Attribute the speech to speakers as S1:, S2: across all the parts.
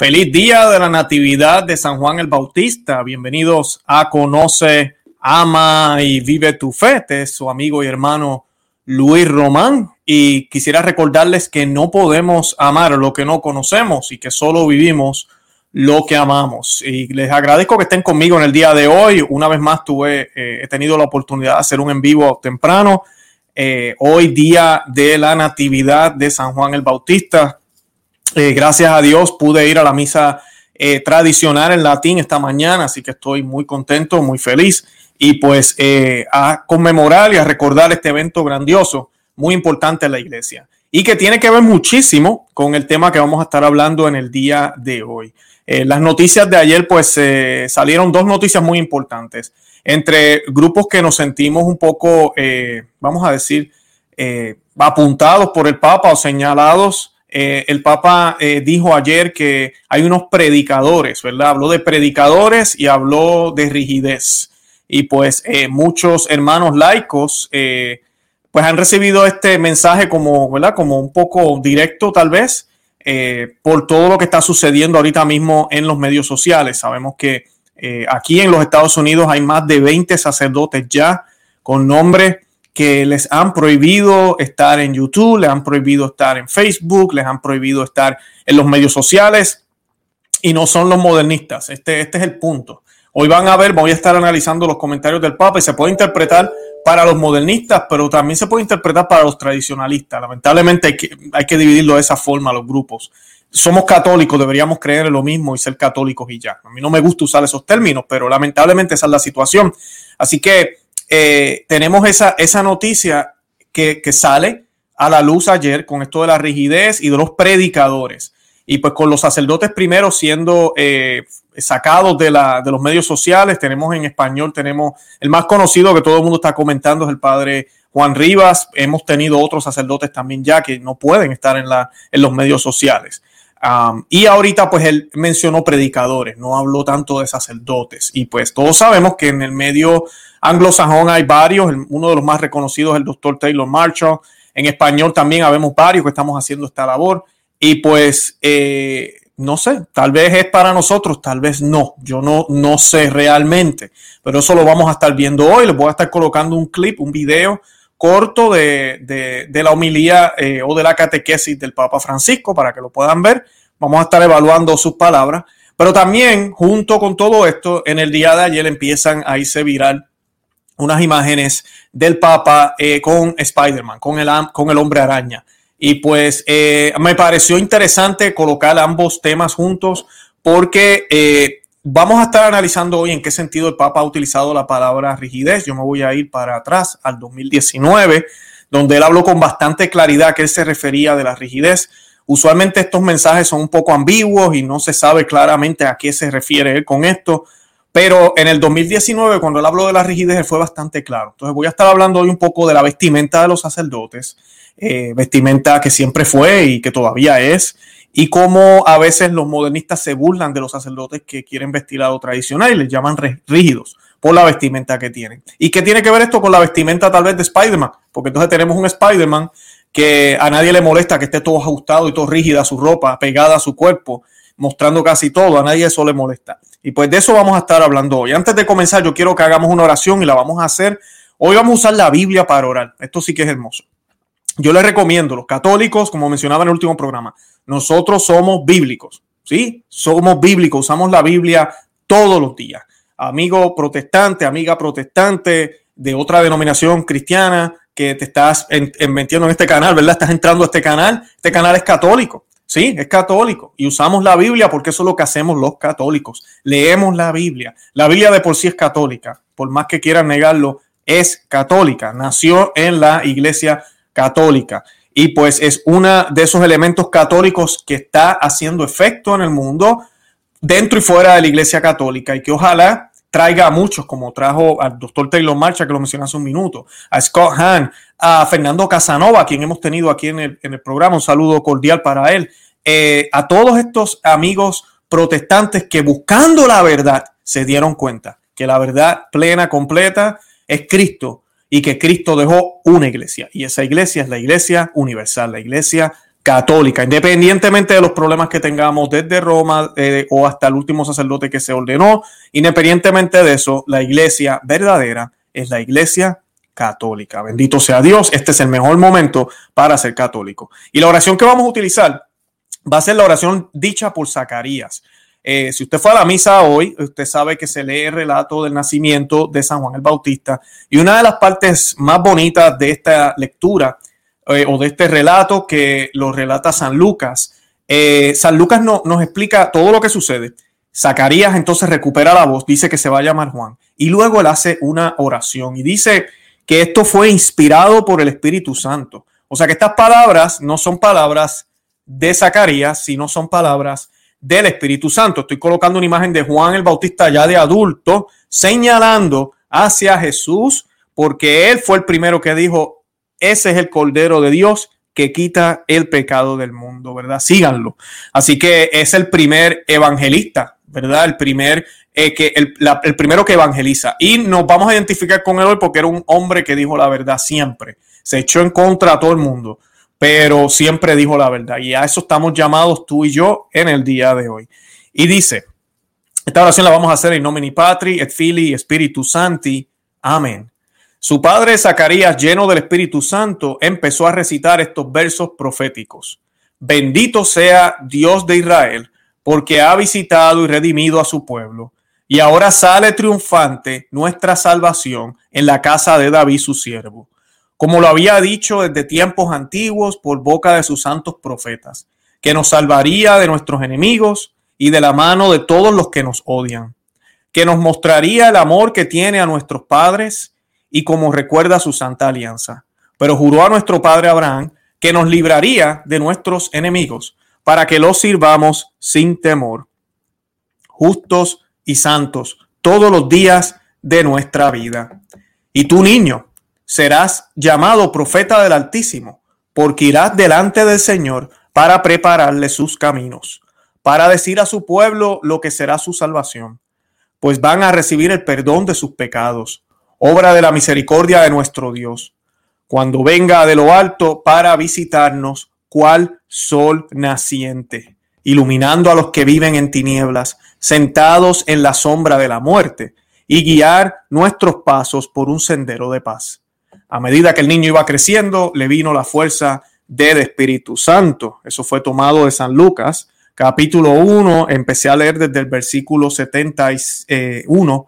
S1: Feliz día de la Natividad de San Juan el Bautista. Bienvenidos a Conoce, Ama y Vive tu Fe. Este es su amigo y hermano Luis Román. Y quisiera recordarles que no podemos amar lo que no conocemos y que solo vivimos lo que amamos. Y les agradezco que estén conmigo en el día de hoy. Una vez más tuve, eh, he tenido la oportunidad de hacer un en vivo temprano. Eh, hoy día de la Natividad de San Juan el Bautista eh, gracias a Dios pude ir a la misa eh, tradicional en latín esta mañana, así que estoy muy contento, muy feliz. Y pues eh, a conmemorar y a recordar este evento grandioso, muy importante en la iglesia. Y que tiene que ver muchísimo con el tema que vamos a estar hablando en el día de hoy. las noticias de ayer pues salieron dos noticias muy importantes. Entre grupos que nos sentimos un poco, vamos a decir, apuntados por el Papa o señalados eh, el Papa eh, dijo ayer que hay unos predicadores, ¿verdad? Habló de predicadores y habló de rigidez. Y pues eh, muchos hermanos laicos pues han recibido este mensaje como, ¿verdad? Como un poco directo tal vez por todo lo que está sucediendo ahorita mismo en los medios sociales. Sabemos que aquí en los Estados Unidos hay más de 20 sacerdotes ya con nombres que les han prohibido estar en YouTube, les han prohibido estar en Facebook, les han prohibido estar en los medios sociales y no son los modernistas. Este, este es el punto. Hoy van a ver, voy a estar analizando los comentarios del Papa y se puede interpretar para los modernistas, pero también se puede interpretar para los tradicionalistas. Lamentablemente hay que, hay que dividirlo de esa forma, los grupos. Somos católicos, deberíamos creer en lo mismo y ser católicos y ya. A mí no me gusta usar esos términos, pero lamentablemente esa es la situación. Así que eh, tenemos esa, esa noticia que, sale a la luz ayer con esto de la rigidez y de los predicadores. Y pues con los sacerdotes primero siendo eh, sacados de, la, de los medios sociales, tenemos en español, tenemos el más conocido que todo el mundo está comentando es el padre Juan Rivas. Hemos tenido otros sacerdotes también ya que no pueden estar en, la, en los medios sociales y ahorita pues él mencionó predicadores, no habló tanto de sacerdotes. Y pues todos sabemos que en el medio anglosajón hay varios, uno de los más reconocidos es el doctor Taylor Marshall. En español también habemos varios que estamos haciendo esta labor. Y pues eh, no sé, tal vez es para nosotros, tal vez no. Yo no, no sé realmente, pero eso lo vamos a estar viendo hoy. Les voy a estar colocando un clip, un video corto de, la homilía eh, o de la catequesis del Papa Francisco para que lo puedan ver. Vamos a estar evaluando sus palabras. Pero también, junto con todo esto, en el día de ayer empiezan a irse viral unas imágenes del Papa eh, con Spider-Man, con el, con el hombre araña. Y pues eh, me pareció interesante colocar ambos temas juntos porque Vamos a estar analizando hoy en qué sentido el Papa ha utilizado la palabra rigidez. Yo me voy a ir para atrás al 2019, donde él habló con bastante claridad que él se refería de la rigidez. Usualmente estos mensajes son un poco ambiguos y no se sabe claramente a qué se refiere él con esto, pero en el 2019, cuando él habló de la rigidez, fue bastante claro. Entonces voy a estar hablando hoy un poco de la vestimenta de los sacerdotes, eh, vestimenta que siempre fue y que todavía es, y cómo a veces los modernistas se burlan de los sacerdotes que quieren vestir algo tradicional y les llaman rígidos por la vestimenta que tienen. ¿Y qué tiene que ver esto con la vestimenta tal vez de Spider-Man? Porque entonces tenemos un Spider-Man que a nadie le molesta que esté todo ajustado y todo rígida su ropa, pegada a su cuerpo, mostrando casi todo, a nadie eso le molesta. Y pues de eso vamos a estar hablando hoy. Antes de comenzar, yo quiero que hagamos una oración y la vamos a hacer. Hoy vamos a usar la Biblia para orar. Esto sí que es hermoso. Yo les recomiendo, los católicos, como mencionaba en el último programa, nosotros somos bíblicos, ¿sí? Somos bíblicos, usamos la Biblia todos los días. Amigo protestante, amiga protestante de otra denominación cristiana que te estás metiendo en este canal, ¿verdad? Estás entrando a este canal. Este canal es católico, ¿sí? Es católico. Y usamos la Biblia porque eso es lo que hacemos los católicos. Leemos la Biblia. La Biblia de por sí es católica. Por más que quieran negarlo, es católica. Nació en la iglesia católica y pues es uno de esos elementos católicos que está haciendo efecto en el mundo dentro y fuera de la Iglesia Católica y que ojalá traiga a muchos, como trajo al doctor Taylor Marcha, que lo mencioné hace un minuto, a Scott Hahn, a Fernando Casanova, quien hemos tenido aquí en el, programa, un saludo cordial para él, eh, a todos estos amigos protestantes que buscando la verdad se dieron cuenta que la verdad plena, completa, es Cristo y que Cristo dejó una iglesia y esa iglesia es la iglesia universal, la iglesia católica, independientemente de los problemas que tengamos desde Roma eh, o hasta el último sacerdote que se ordenó, independientemente de eso, la iglesia verdadera es la iglesia católica. Bendito sea Dios, este es el mejor momento para ser católico. Y la oración que vamos a utilizar va a ser la oración dicha por Zacarías. Eh, si usted fue a la misa hoy, usted sabe que se lee el relato del nacimiento de San Juan el Bautista. Y una de las partes más bonitas de esta lectura eh, o de este relato que lo relata San Lucas, eh, San Lucas no, nos explica todo lo que sucede. Zacarías entonces recupera la voz, dice que se va a llamar Juan. Y luego él hace una oración y dice que esto fue inspirado por el Espíritu Santo. O sea que estas palabras no son palabras de Zacarías, sino son palabras del Espíritu Santo. Estoy colocando una imagen de Juan el Bautista ya de adulto, señalando hacia Jesús, porque él fue el primero que dijo, ese es el Cordero de Dios que quita el pecado del mundo, ¿verdad? Síganlo. Así que es el primer evangelista, ¿verdad? El primer, eh, que, el, el primero que evangeliza. Y nos vamos a identificar con él hoy porque era un hombre que dijo la verdad siempre. Se echó en contra a todo el mundo pero siempre dijo la verdad. Y a eso estamos llamados tú y yo en el día de hoy. Y dice, esta oración la vamos a hacer en nomine Patri, et Filii, Espíritu Santi. Amén. Su padre Zacarías, lleno del Espíritu Santo, empezó a recitar estos versos proféticos. Bendito sea Dios de Israel, porque ha visitado y redimido a su pueblo. Y ahora sale triunfante nuestra salvación en la casa de David, su siervo como lo había dicho desde tiempos antiguos por boca de sus santos profetas, que nos salvaría de nuestros enemigos y de la mano de todos los que nos odian, que nos mostraría el amor que tiene a nuestros padres y como recuerda su santa alianza. Pero juró a nuestro padre Abraham que nos libraría de nuestros enemigos para que los sirvamos sin temor, justos y santos todos los días de nuestra vida. Y tú, niño, serás llamado profeta del Altísimo, porque irás delante del Señor para prepararle sus caminos, para decir a su pueblo lo que será su salvación, pues van a recibir el perdón de sus pecados, obra de la misericordia de nuestro Dios, cuando venga de lo alto para visitarnos cual sol naciente, iluminando a los que viven en tinieblas, sentados en la sombra de la muerte, y guiar nuestros pasos por un sendero de paz a medida que el niño iba creciendo, le vino la fuerza del Espíritu Santo. Eso fue tomado de San Lucas, capítulo 1. Empecé a leer desde el versículo 71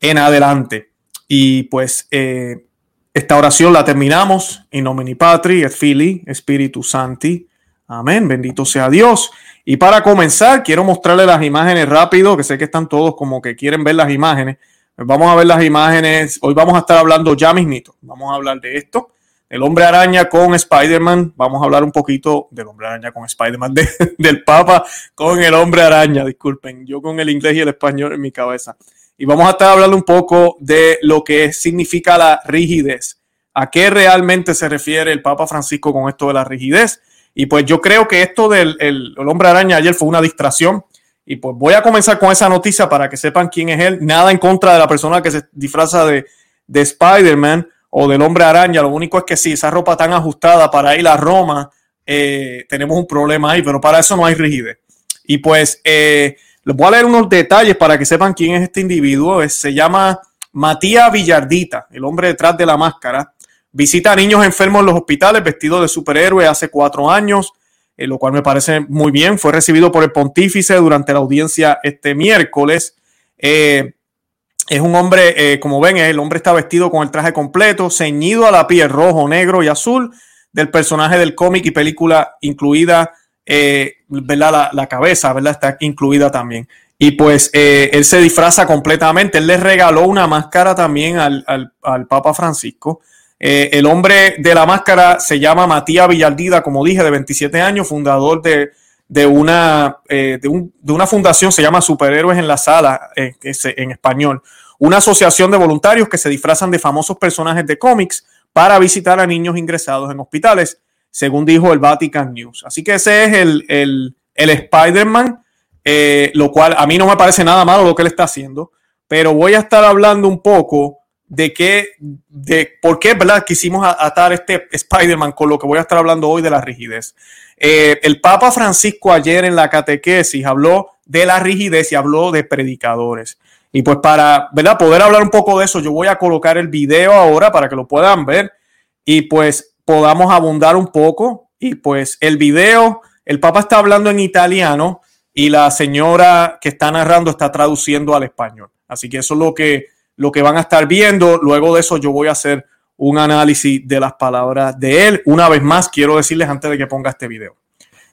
S1: en adelante. Y pues eh, esta oración la terminamos en nomini Patri et Fili, Espíritu Santi. Amén, bendito sea Dios. Y para comenzar, quiero mostrarle las imágenes rápido, que sé que están todos como que quieren ver las imágenes. Vamos a ver las imágenes. Hoy vamos a estar hablando ya mismito. Vamos a hablar de esto. El hombre araña con Spider-Man. Vamos a hablar un poquito del hombre araña con Spider-Man, del Papa con el hombre araña. Disculpen, yo con el inglés y el español en mi cabeza. Y vamos a estar hablando un poco de lo que significa la rigidez. ¿A qué realmente se refiere el Papa Francisco con esto de la rigidez? Y pues yo creo que esto del el hombre araña ayer fue una distracción y pues voy a comenzar con esa noticia para que sepan quién es él. Nada en contra de la persona que se disfraza de, de Spider-Man o del hombre araña. Lo único es que si esa ropa tan ajustada para ir a Roma, eh, tenemos un problema ahí, pero para eso no hay rigidez. Y pues eh, les voy a leer unos detalles para que sepan quién es este individuo. se llama Matías Villardita, el hombre detrás de la máscara. Visita a niños enfermos en los hospitales vestido de superhéroe hace cuatro años. Eh, lo cual me parece muy bien. Fue recibido por el pontífice durante la audiencia este miércoles. Eh, es un hombre, eh, como ven, el hombre está vestido con el traje completo, ceñido a la piel rojo, negro y azul del personaje del cómic y película incluida, ¿verdad? La, cabeza, ¿verdad? Está incluida también. Y pues él se disfraza completamente. Él le regaló una máscara también al, al Papa Francisco. Eh, el hombre de la máscara se llama Matías Villardida, como dije, de 27 años, fundador de, una, eh, de, fundación, se llama Superhéroes en la Sala, eh, en español, una asociación de voluntarios que se disfrazan de famosos personajes de cómics para visitar a niños ingresados en hospitales, según dijo el Vatican News. Así que ese es el, el, el Spider-Man, lo cual a mí no me parece nada malo lo que él está haciendo, pero voy a estar hablando un poco de qué, de por qué, ¿verdad? Quisimos atar este Spider-Man con lo que voy a estar hablando hoy de la rigidez. Eh, el Papa Francisco ayer en la catequesis habló de la rigidez y habló de predicadores. Y pues para, ¿verdad? Poder hablar un poco de eso, yo voy a colocar el video ahora para que lo puedan ver y pues podamos abundar un poco. Y pues el video, el Papa está hablando en italiano y la señora que está narrando está traduciendo al español. Así que eso es lo que, lo que van a estar viendo. Luego de eso yo voy a hacer un análisis de las palabras de él. Una vez más, quiero decirles antes de que ponga este video.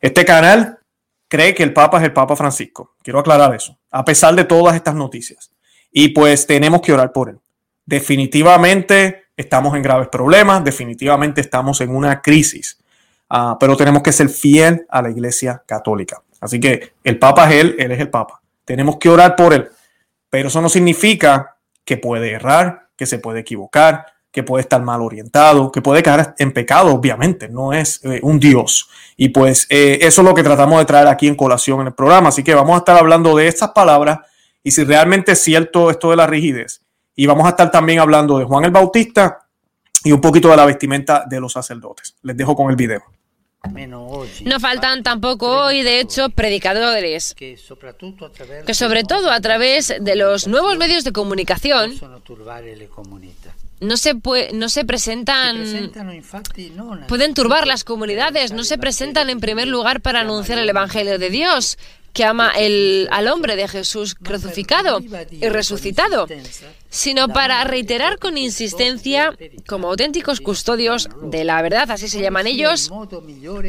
S1: Este canal cree que el Papa es el Papa Francisco. Quiero aclarar eso, a pesar de todas estas noticias. Y pues tenemos que orar por él. Definitivamente estamos en graves problemas, definitivamente estamos en una crisis, uh, pero tenemos que ser fiel a la Iglesia Católica. Así que el Papa es él, él es el Papa. Tenemos que orar por él, pero eso no significa que puede errar, que se puede equivocar, que puede estar mal orientado, que puede caer en pecado, obviamente, no es eh, un Dios. Y pues eh, eso es lo que tratamos de traer aquí en colación en el programa. Así que vamos a estar hablando de estas palabras y si realmente es cierto esto de la rigidez. Y vamos a estar también hablando de Juan el Bautista y un poquito de la vestimenta de los sacerdotes. Les dejo con el video.
S2: No faltan tampoco hoy, de hecho, predicadores que sobre todo a través de los nuevos medios de comunicación no se, no se presentan, pueden turbar las comunidades, no se presentan en primer lugar para anunciar el Evangelio de Dios, que ama el, al hombre de Jesús crucificado y resucitado, sino para reiterar con insistencia, como auténticos custodios de la verdad, así se llaman ellos,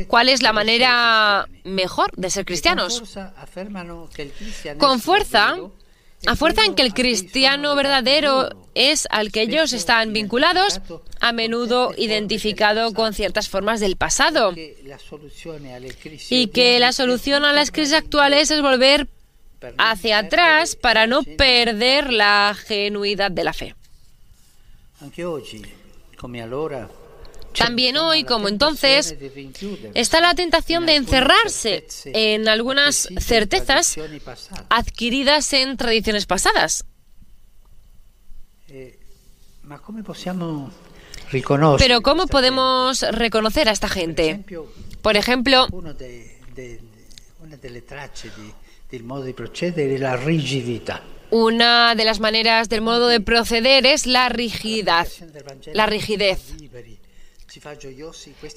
S2: cuál es la manera mejor de ser cristianos. Con fuerza, a fuerza en que el cristiano verdadero es al que ellos están vinculados, a menudo identificado con ciertas formas del pasado. Y que la solución a las crisis actuales es volver hacia atrás para no perder la genuidad de la fe. También hoy, como entonces, está la tentación de encerrarse en algunas certezas adquiridas en tradiciones pasadas. Pero ¿cómo podemos reconocer a esta gente? Por ejemplo, una de las maneras del modo de proceder es la rigidez. La rigidez.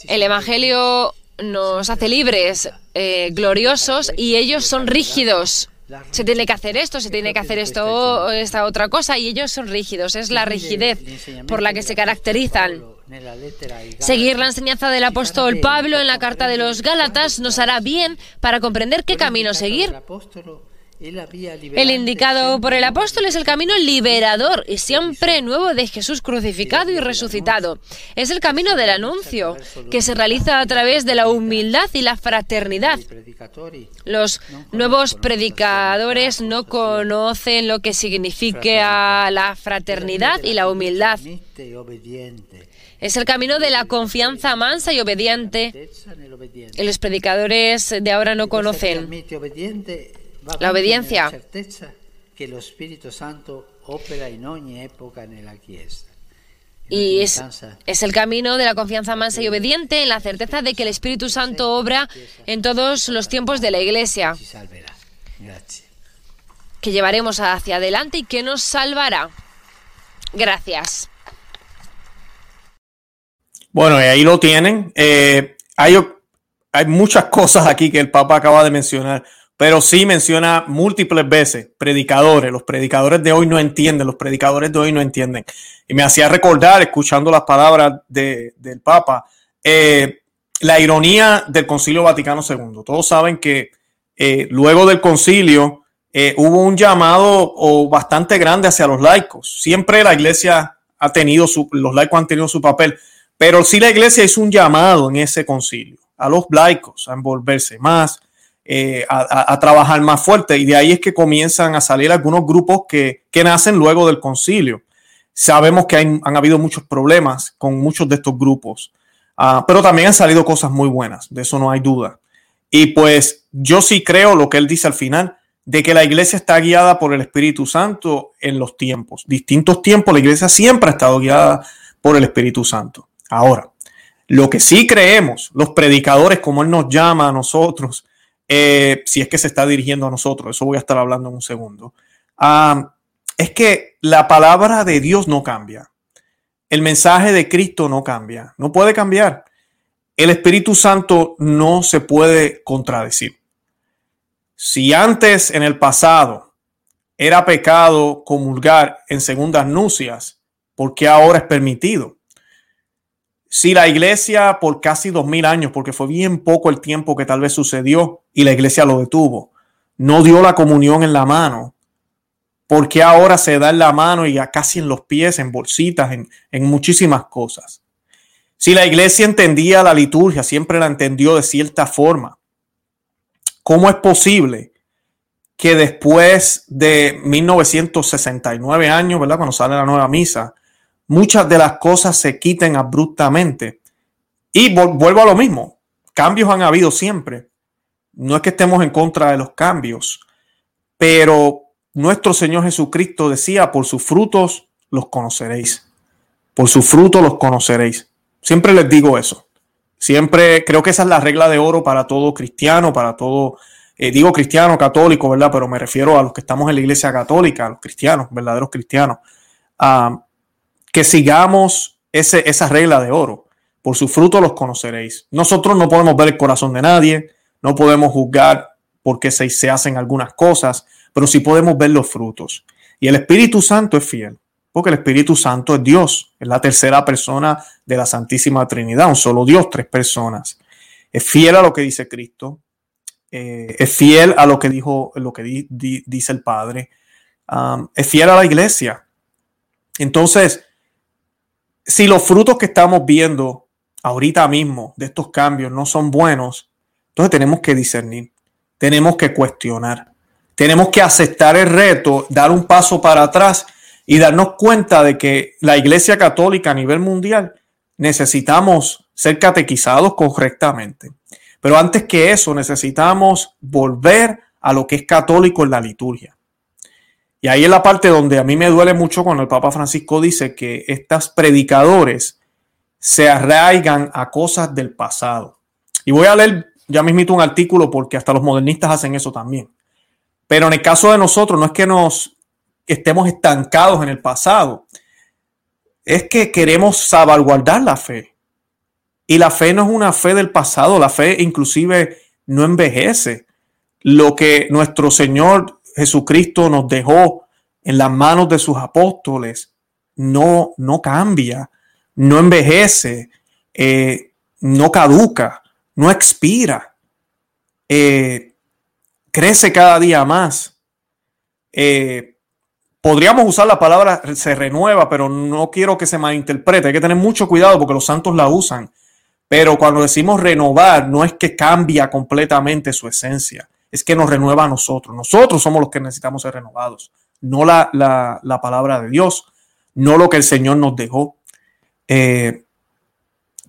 S2: El Evangelio nos hace libres, eh, gloriosos, y ellos son rígidos. Se tiene que hacer esto, se tiene que hacer esto, esta otra cosa, y ellos son rígidos. Es la rigidez por la que se caracterizan. Seguir la enseñanza del apóstol Pablo en la carta de los Gálatas nos hará bien para comprender qué camino seguir. El indicado por el apóstol es el camino liberador y siempre nuevo de Jesús crucificado y resucitado. Es el camino del anuncio, que se realiza a través de la humildad y la fraternidad. Los nuevos predicadores no conocen lo que significa la fraternidad y la humildad. Es el camino de la confianza mansa y obediente. Y los predicadores de ahora no conocen la obediencia. que el Espíritu Santo opera en época en la Y es, es, el camino de la confianza mansa y obediente en la certeza de que el Espíritu Santo obra en todos los tiempos de la Iglesia, que llevaremos hacia adelante y que nos salvará. Gracias.
S1: Bueno, y ahí lo tienen. Eh, hay, hay muchas cosas aquí que el Papa acaba de mencionar pero sí menciona múltiples veces predicadores. Los predicadores de hoy no entienden, los predicadores de hoy no entienden. Y me hacía recordar, escuchando las palabras del Papa, eh, la ironía del Concilio Vaticano II. Todos saben que eh, luego del concilio eh, hubo un llamado o bastante grande hacia los laicos. Siempre la iglesia ha tenido su, los laicos han tenido su papel, pero sí la iglesia hizo un llamado en ese concilio a los laicos a envolverse más, eh, a, trabajar más fuerte. Y de ahí es que comienzan a salir algunos grupos que, nacen luego del concilio. Sabemos que han habido muchos problemas con muchos de estos grupos, ah, pero también han salido cosas muy buenas, de eso no hay duda. Y pues yo sí creo lo que él dice al final, de que la iglesia está guiada por el Espíritu Santo en los tiempos. Distintos tiempos, la iglesia siempre ha estado guiada por el Espíritu Santo. Ahora, lo que sí creemos, los predicadores, como Él nos llama a nosotros, eh, si es que se está dirigiendo a nosotros, eso voy a estar hablando en un segundo, ah, es que la palabra de Dios no cambia. El mensaje de Cristo no cambia, no puede cambiar. El Espíritu Santo no se puede contradecir. Si antes en el pasado era pecado comulgar en segundas nupcias, ¿por qué ahora es permitido? Si la iglesia por casi dos mil años, porque fue bien poco el tiempo que tal vez sucedió y la iglesia lo detuvo, no dio la comunión en la mano, ¿por qué ahora se da en la mano y ya casi en los pies, en bolsitas, en, en muchísimas cosas? Si la iglesia entendía la liturgia, siempre la entendió de cierta forma, ¿cómo es posible que después de 1969 años, ¿verdad? Cuando sale la nueva misa, muchas de las cosas se quiten abruptamente. Y vuelvo a lo mismo, cambios han habido siempre. No es que estemos en contra de los cambios, pero nuestro Señor Jesucristo decía, por sus frutos los conoceréis. Por sus frutos los conoceréis. Siempre les digo eso. Siempre creo que esa es la regla de oro para todo cristiano, para todo, eh, digo cristiano, católico, ¿verdad? Pero me refiero a los que estamos en la iglesia católica, a los cristianos, verdaderos cristianos. Ah, que sigamos ese, esa regla de oro. Por su fruto los conoceréis. Nosotros no podemos ver el corazón de nadie, no podemos juzgar porque se, se hacen algunas cosas, pero sí podemos ver los frutos. Y el Espíritu Santo es fiel, porque el Espíritu Santo es Dios, es la tercera persona de la Santísima Trinidad, un solo Dios, tres personas. Es fiel a lo que dice Cristo, eh, es fiel a lo que dijo, lo que dice el Padre, es fiel a la iglesia. Entonces, si los frutos que estamos viendo ahorita mismo de estos cambios no son buenos, entonces tenemos que discernir, tenemos que cuestionar, tenemos que aceptar el reto, dar un paso para atrás y darnos cuenta de que la Iglesia Católica a nivel mundial necesitamos ser catequizados correctamente. Pero antes que eso, necesitamos volver a lo que es católico en la liturgia. Y ahí es la parte donde a mí me duele mucho cuando el Papa Francisco dice que estos predicadores se arraigan a cosas del pasado. Y voy a leer ya mismito un artículo porque hasta los modernistas hacen eso también. Pero en el caso de nosotros no es que nos estemos estancados en el pasado, es que queremos salvaguardar la fe. Y la fe no es una fe del pasado, la fe inclusive no envejece. Lo que nuestro Señor Jesucristo nos dejó en las manos de sus apóstoles no, no cambia, no envejece, eh, no caduca, no expira, eh, crece cada día más. Eh, podríamos usar la palabra se renueva, pero no quiero que se malinterprete. Hay que tener mucho cuidado porque los santos la usan. Pero cuando decimos renovar, no es que cambia completamente su esencia es que nos renueva a nosotros. Nosotros somos los que necesitamos ser renovados, no la, palabra de Dios, no lo que el Señor nos dejó. Eh,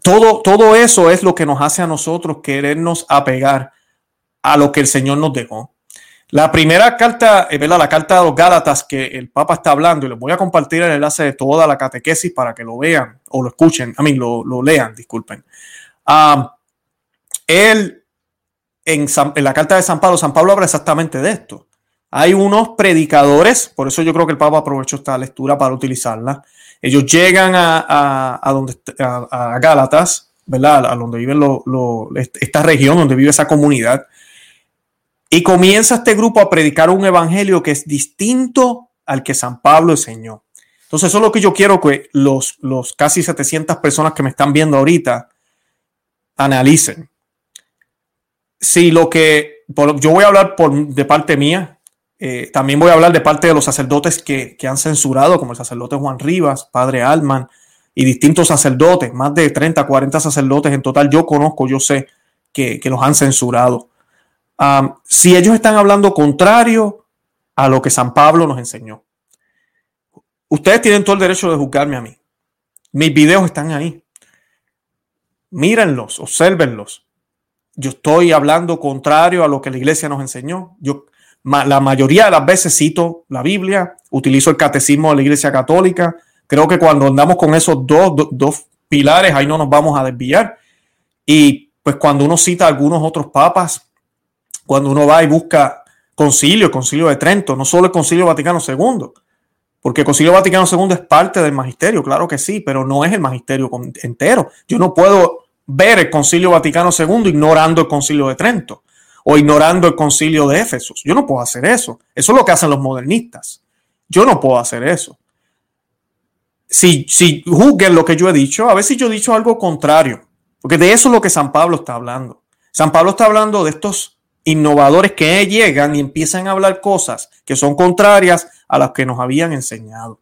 S1: todo, todo eso es lo que nos hace a nosotros querernos apegar a lo que el Señor nos dejó. La primera carta, eh, ¿verdad? la carta de los Gálatas que el Papa está hablando, y les voy a compartir el enlace de toda la catequesis para que lo vean o lo escuchen, a mí lo, lo lean, disculpen. Ah, él en, la carta de San Pablo, San Pablo habla exactamente de esto. Hay unos predicadores, por eso yo creo que el Papa aprovechó esta lectura para utilizarla. Ellos llegan a, donde, a, Gálatas, ¿verdad? A donde viven esta región, donde vive esa comunidad. Y comienza este grupo a predicar un evangelio que es distinto al que San Pablo enseñó. Entonces, eso es lo que yo quiero que los, los casi 700 personas que me están viendo ahorita analicen si lo que yo voy a hablar por, de parte mía, eh, también voy a hablar de parte de los sacerdotes que, han censurado, como el sacerdote Juan Rivas, padre Alman y distintos sacerdotes, más de 30, 40 sacerdotes en total, yo conozco, yo sé que, los han censurado. si ellos están hablando contrario a lo que San Pablo nos enseñó, ustedes tienen todo el derecho de juzgarme a mí. Mis videos están ahí. Mírenlos, observenlos yo estoy hablando contrario a lo que la iglesia nos enseñó. Yo, la mayoría de las veces cito la Biblia, utilizo el catecismo de la Iglesia Católica. Creo que cuando andamos con esos dos, dos pilares, ahí no nos vamos a desviar. Y pues cuando uno cita algunos otros papas, cuando uno va y busca concilio, concilio de Trento, no solo el concilio Vaticano II, porque el concilio Vaticano II es parte del magisterio, claro que sí, pero no es el magisterio entero. Yo no puedo ver el concilio Vaticano II ignorando el concilio de Trento o ignorando el concilio de Éfesos. Yo no puedo hacer eso. Eso es lo que hacen los modernistas. Yo no puedo hacer eso. Si, si juzguen lo que yo he dicho, a ver si yo he dicho algo contrario, porque de eso es lo que San Pablo está hablando. San Pablo está hablando de estos innovadores que llegan y empiezan a hablar cosas que son contrarias a las que nos habían enseñado.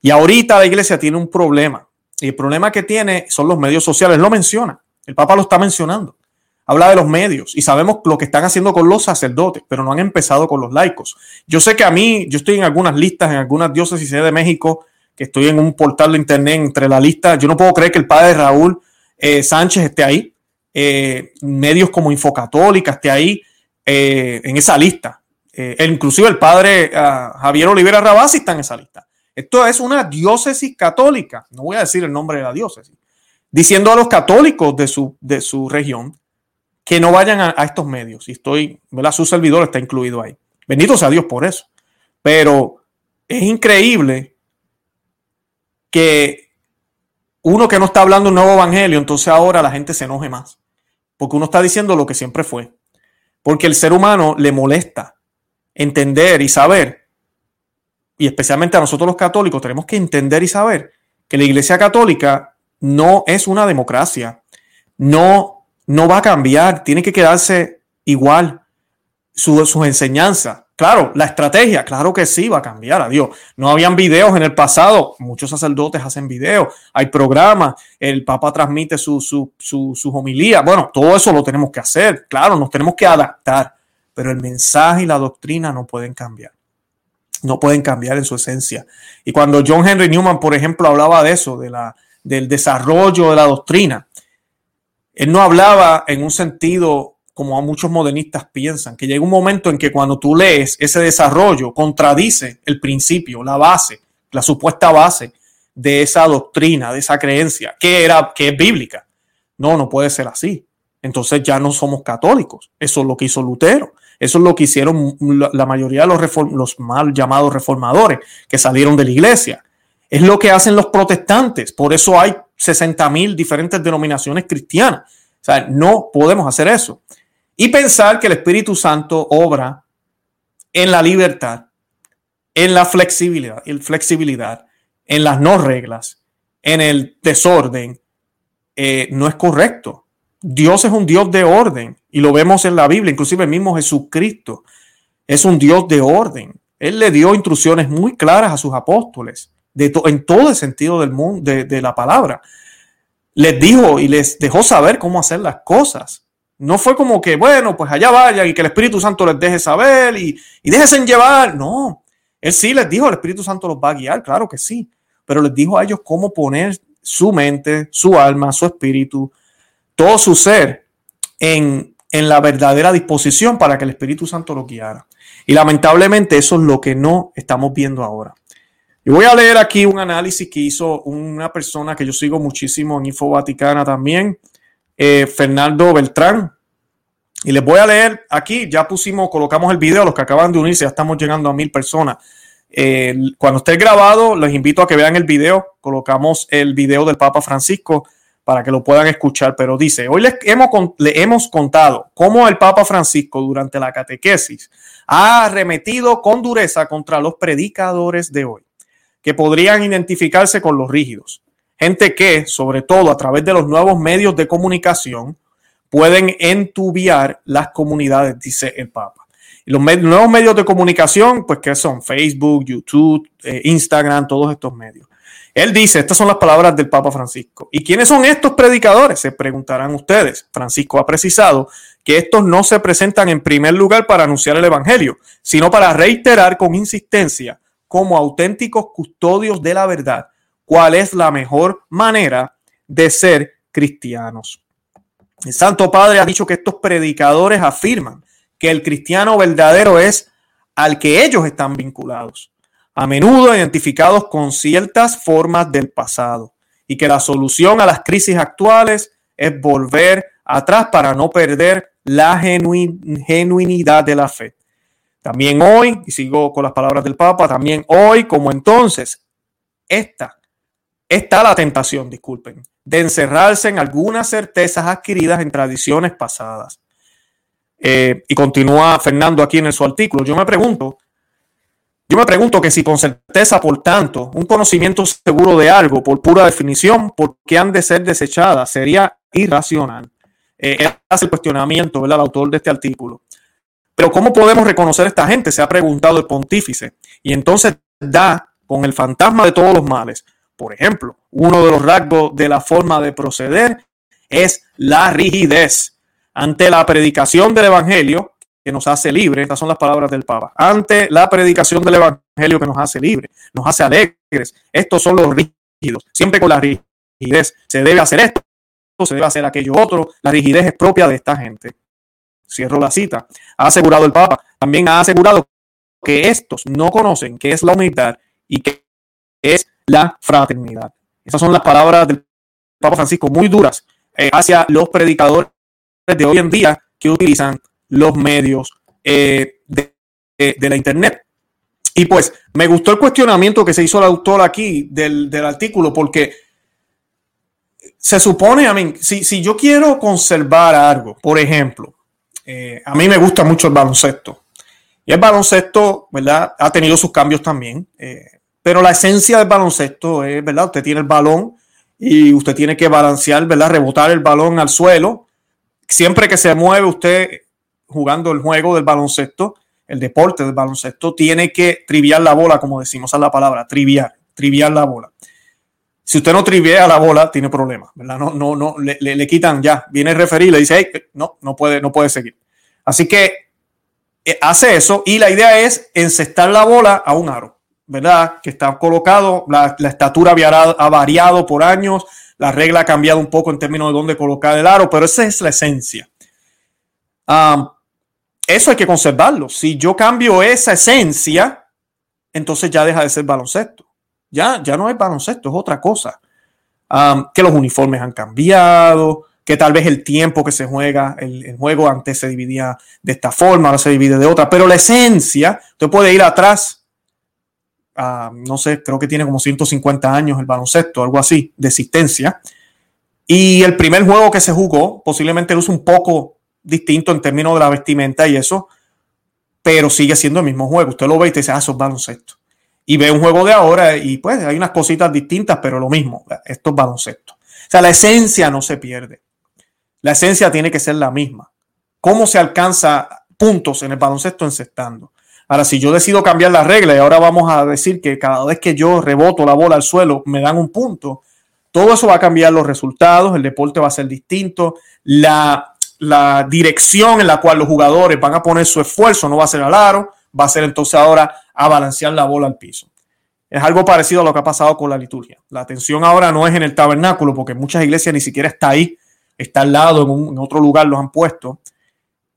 S1: Y ahorita la iglesia tiene un problema. Y el problema que tiene son los medios sociales. Lo menciona. El Papa lo está mencionando. Habla de los medios y sabemos lo que están haciendo con los sacerdotes, pero no han empezado con los laicos. Yo sé que a mí, yo estoy en algunas listas, en algunas diócesis de México, que estoy en un portal de internet entre la lista. Yo no puedo creer que el padre Raúl eh, Sánchez esté ahí. Eh, medios como Infocatólica esté ahí eh, en esa lista. inclusive el padre ah, Javier Olivera Rabasi está en esa lista. Esto es una diócesis católica, no voy a decir el nombre de la diócesis, diciendo a los católicos de su, de su región que no vayan a, estos medios. Y estoy, ¿verdad? Su servidor está incluido ahí. Bendito sea Dios por eso. Pero es increíble que uno que no está hablando un nuevo evangelio, entonces ahora la gente se enoje más. Porque uno está diciendo lo que siempre fue. Porque el ser humano le molesta entender y saber y especialmente a nosotros los católicos, tenemos que entender y saber que la Iglesia Católica no es una democracia, no, no va a cambiar, tiene que quedarse igual sus su enseñanzas. Claro, la estrategia, claro que sí, va a cambiar, adiós. No habían videos en el pasado, muchos sacerdotes hacen videos, hay programas, el Papa transmite sus su, su, su homilías, bueno, todo eso lo tenemos que hacer, claro, nos tenemos que adaptar, pero el mensaje y la doctrina no pueden cambiar no pueden cambiar en su esencia. Y cuando John Henry Newman, por ejemplo, hablaba de eso, de la, del desarrollo de la doctrina, él no hablaba en un sentido como a muchos modernistas piensan, que llega un momento en que cuando tú lees ese desarrollo contradice el principio, la base, la supuesta base de esa doctrina, de esa creencia, que era que es bíblica. No, no puede ser así. Entonces ya no somos católicos. Eso es lo que hizo Lutero. Eso es lo que hicieron la mayoría de los, los mal llamados reformadores que salieron de la iglesia. Es lo que hacen los protestantes. Por eso hay 60 mil diferentes denominaciones cristianas. O sea, no podemos hacer eso. Y pensar que el Espíritu Santo obra en la libertad, en la flexibilidad, en flexibilidad, en las no reglas, en el desorden, eh, no es correcto. Dios es un Dios de orden y lo vemos en la Biblia, inclusive el mismo Jesucristo es un Dios de orden. Él le dio instrucciones muy claras a sus apóstoles en todo el sentido del mundo, de, la palabra. Les dijo y les dejó saber cómo hacer las cosas. No fue como que, bueno, pues allá vayan y que el Espíritu Santo les deje saber y, y déjense llevar. No, él sí les dijo, el Espíritu Santo los va a guiar, claro que sí, pero les dijo a ellos cómo poner su mente, su alma, su espíritu, todo su ser en, en la verdadera disposición para que el Espíritu Santo lo guiara. Y lamentablemente eso es lo que no estamos viendo ahora. Y voy a leer aquí un análisis que hizo una persona que yo sigo muchísimo en Info Vaticana también, eh, Fernando Beltrán. Y les voy a leer aquí, ya pusimos, colocamos el video, los que acaban de unirse, ya estamos llegando a mil personas. Eh, cuando esté grabado, les invito a que vean el video. Colocamos el video del Papa Francisco para que lo puedan escuchar, pero dice, hoy les hemos, le hemos contado cómo el Papa Francisco durante la catequesis ha arremetido con dureza contra los predicadores de hoy, que podrían identificarse con los rígidos. Gente que, sobre todo a través de los nuevos medios de comunicación, pueden entubiar las comunidades, dice el Papa. Y los nuevos medios de comunicación, pues que son Facebook, YouTube, eh, Instagram, todos estos medios. Él dice, estas son las palabras del Papa Francisco. ¿Y quiénes son estos predicadores? Se preguntarán ustedes. Francisco ha precisado que estos no se presentan en primer lugar para anunciar el Evangelio, sino para reiterar con insistencia como auténticos custodios de la verdad cuál es la mejor manera de ser cristianos. El Santo Padre ha dicho que estos predicadores afirman que el cristiano verdadero es al que ellos están vinculados, a menudo identificados con ciertas formas del pasado, y que la solución a las crisis actuales es volver atrás para no perder la genuinidad de la fe. También hoy, y sigo con las palabras del Papa, también hoy como entonces, esta está la tentación, disculpen, de encerrarse en algunas certezas adquiridas en tradiciones pasadas. Eh, y continúa Fernando aquí en su artículo. Yo me pregunto, yo me pregunto que si con certeza, por tanto, un conocimiento seguro de algo, por pura definición, ¿por qué han de ser desechadas? Sería irracional. Eh, hace el cuestionamiento, ¿verdad? El autor de este artículo. Pero ¿cómo podemos reconocer a esta gente? Se ha preguntado el pontífice. Y entonces da con el fantasma de todos los males. Por ejemplo, uno de los rasgos de la forma de proceder es la rigidez. Ante la predicación del Evangelio, que nos hace libre, estas son las palabras del Papa, ante la predicación del Evangelio que nos hace libre, nos hace alegres, estos son los rígidos, siempre con la rigidez, se debe hacer esto, se debe hacer aquello otro, la rigidez es propia de esta gente. Cierro la cita. Ha asegurado el Papa, también ha asegurado que estos no conocen qué es la humildad y qué es la fraternidad. Esas son las palabras del Papa Francisco, muy duras eh, hacia los predicadores de hoy en día que utilizan los medios eh, de, la Internet. Y pues me gustó el cuestionamiento que se hizo el autor aquí del, artículo, porque se supone, a mí, si, si yo quiero conservar algo, por ejemplo, eh, a mí me gusta mucho el baloncesto. Y el baloncesto, ¿verdad? Ha tenido sus cambios también. Eh, pero la esencia del baloncesto es, ¿verdad? Usted tiene el balón y usted tiene que balancear, ¿verdad? Rebotar el balón al suelo. Siempre que se mueve usted jugando el juego del baloncesto, el deporte del baloncesto, tiene que triviar la bola, como decimos a la palabra, triviar, triviar la bola. Si usted no trivia la bola, tiene problemas, ¿verdad? No, no, no, le, le, quitan ya. Viene el referí le dice, hey, no, no puede, no puede seguir. Así que eh, hace eso y la idea es encestar la bola a un aro. ¿verdad? Que está colocado, la, estatura ha variado por años, la regla ha cambiado un poco en términos de dónde colocar el aro, pero esa es la esencia. Eso hay que conservarlo. Si yo cambio esa esencia, entonces ya deja de ser baloncesto. Ya, ya no es baloncesto, es otra cosa. que los uniformes han cambiado, que tal vez el tiempo que se juega, el, juego antes se dividía de esta forma, ahora se divide de otra, pero la esencia, usted puede ir atrás no sé, creo que tiene como 150 años el baloncesto, algo así, de existencia. Y el primer juego que se jugó, posiblemente luce un poco distinto en términos de la vestimenta y eso, pero sigue siendo el mismo juego. Usted lo ve y te dice, ah, eso es baloncesto. Y ve un juego de ahora y pues hay unas cositas distintas, pero lo mismo, esto es baloncesto. O sea, la esencia no se pierde. La esencia tiene que ser la misma. ¿Cómo se alcanza puntos en el baloncesto encestando? Ahora, si yo decido cambiar la regla y ahora vamos a decir que cada vez que yo reboto la bola al suelo me dan un punto, todo eso va a cambiar los resultados, el deporte va a ser distinto, la, la dirección en la cual los jugadores van a poner su esfuerzo no va a ser al aro, va a ser entonces ahora a balancear la bola al piso. Es algo parecido a lo que ha pasado con la liturgia. La atención ahora no es en el tabernáculo, porque muchas iglesias ni siquiera está ahí, está al lado, en, en otro lugar los han puesto.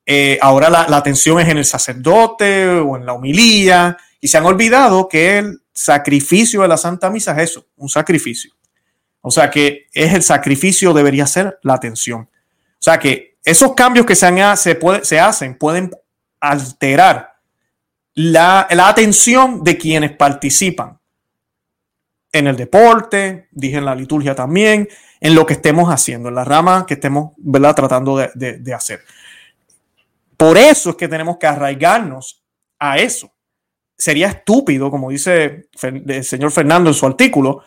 S1: Eh, ahora la, atención es en el sacerdote o en la homilía y se han olvidado que el sacrificio de la Santa Misa es eso, un sacrificio. O sea que es el sacrificio debería ser la atención. O sea que esos cambios que se, se hacen pueden alterar la, atención de quienes participan en el deporte, dije en la liturgia también, en lo que estemos haciendo, en la rama que estemos ¿verdad? tratando de hacer. Por eso es que tenemos que arraigarnos a eso. Sería estúpido, como dice el señor Fernando en su artículo,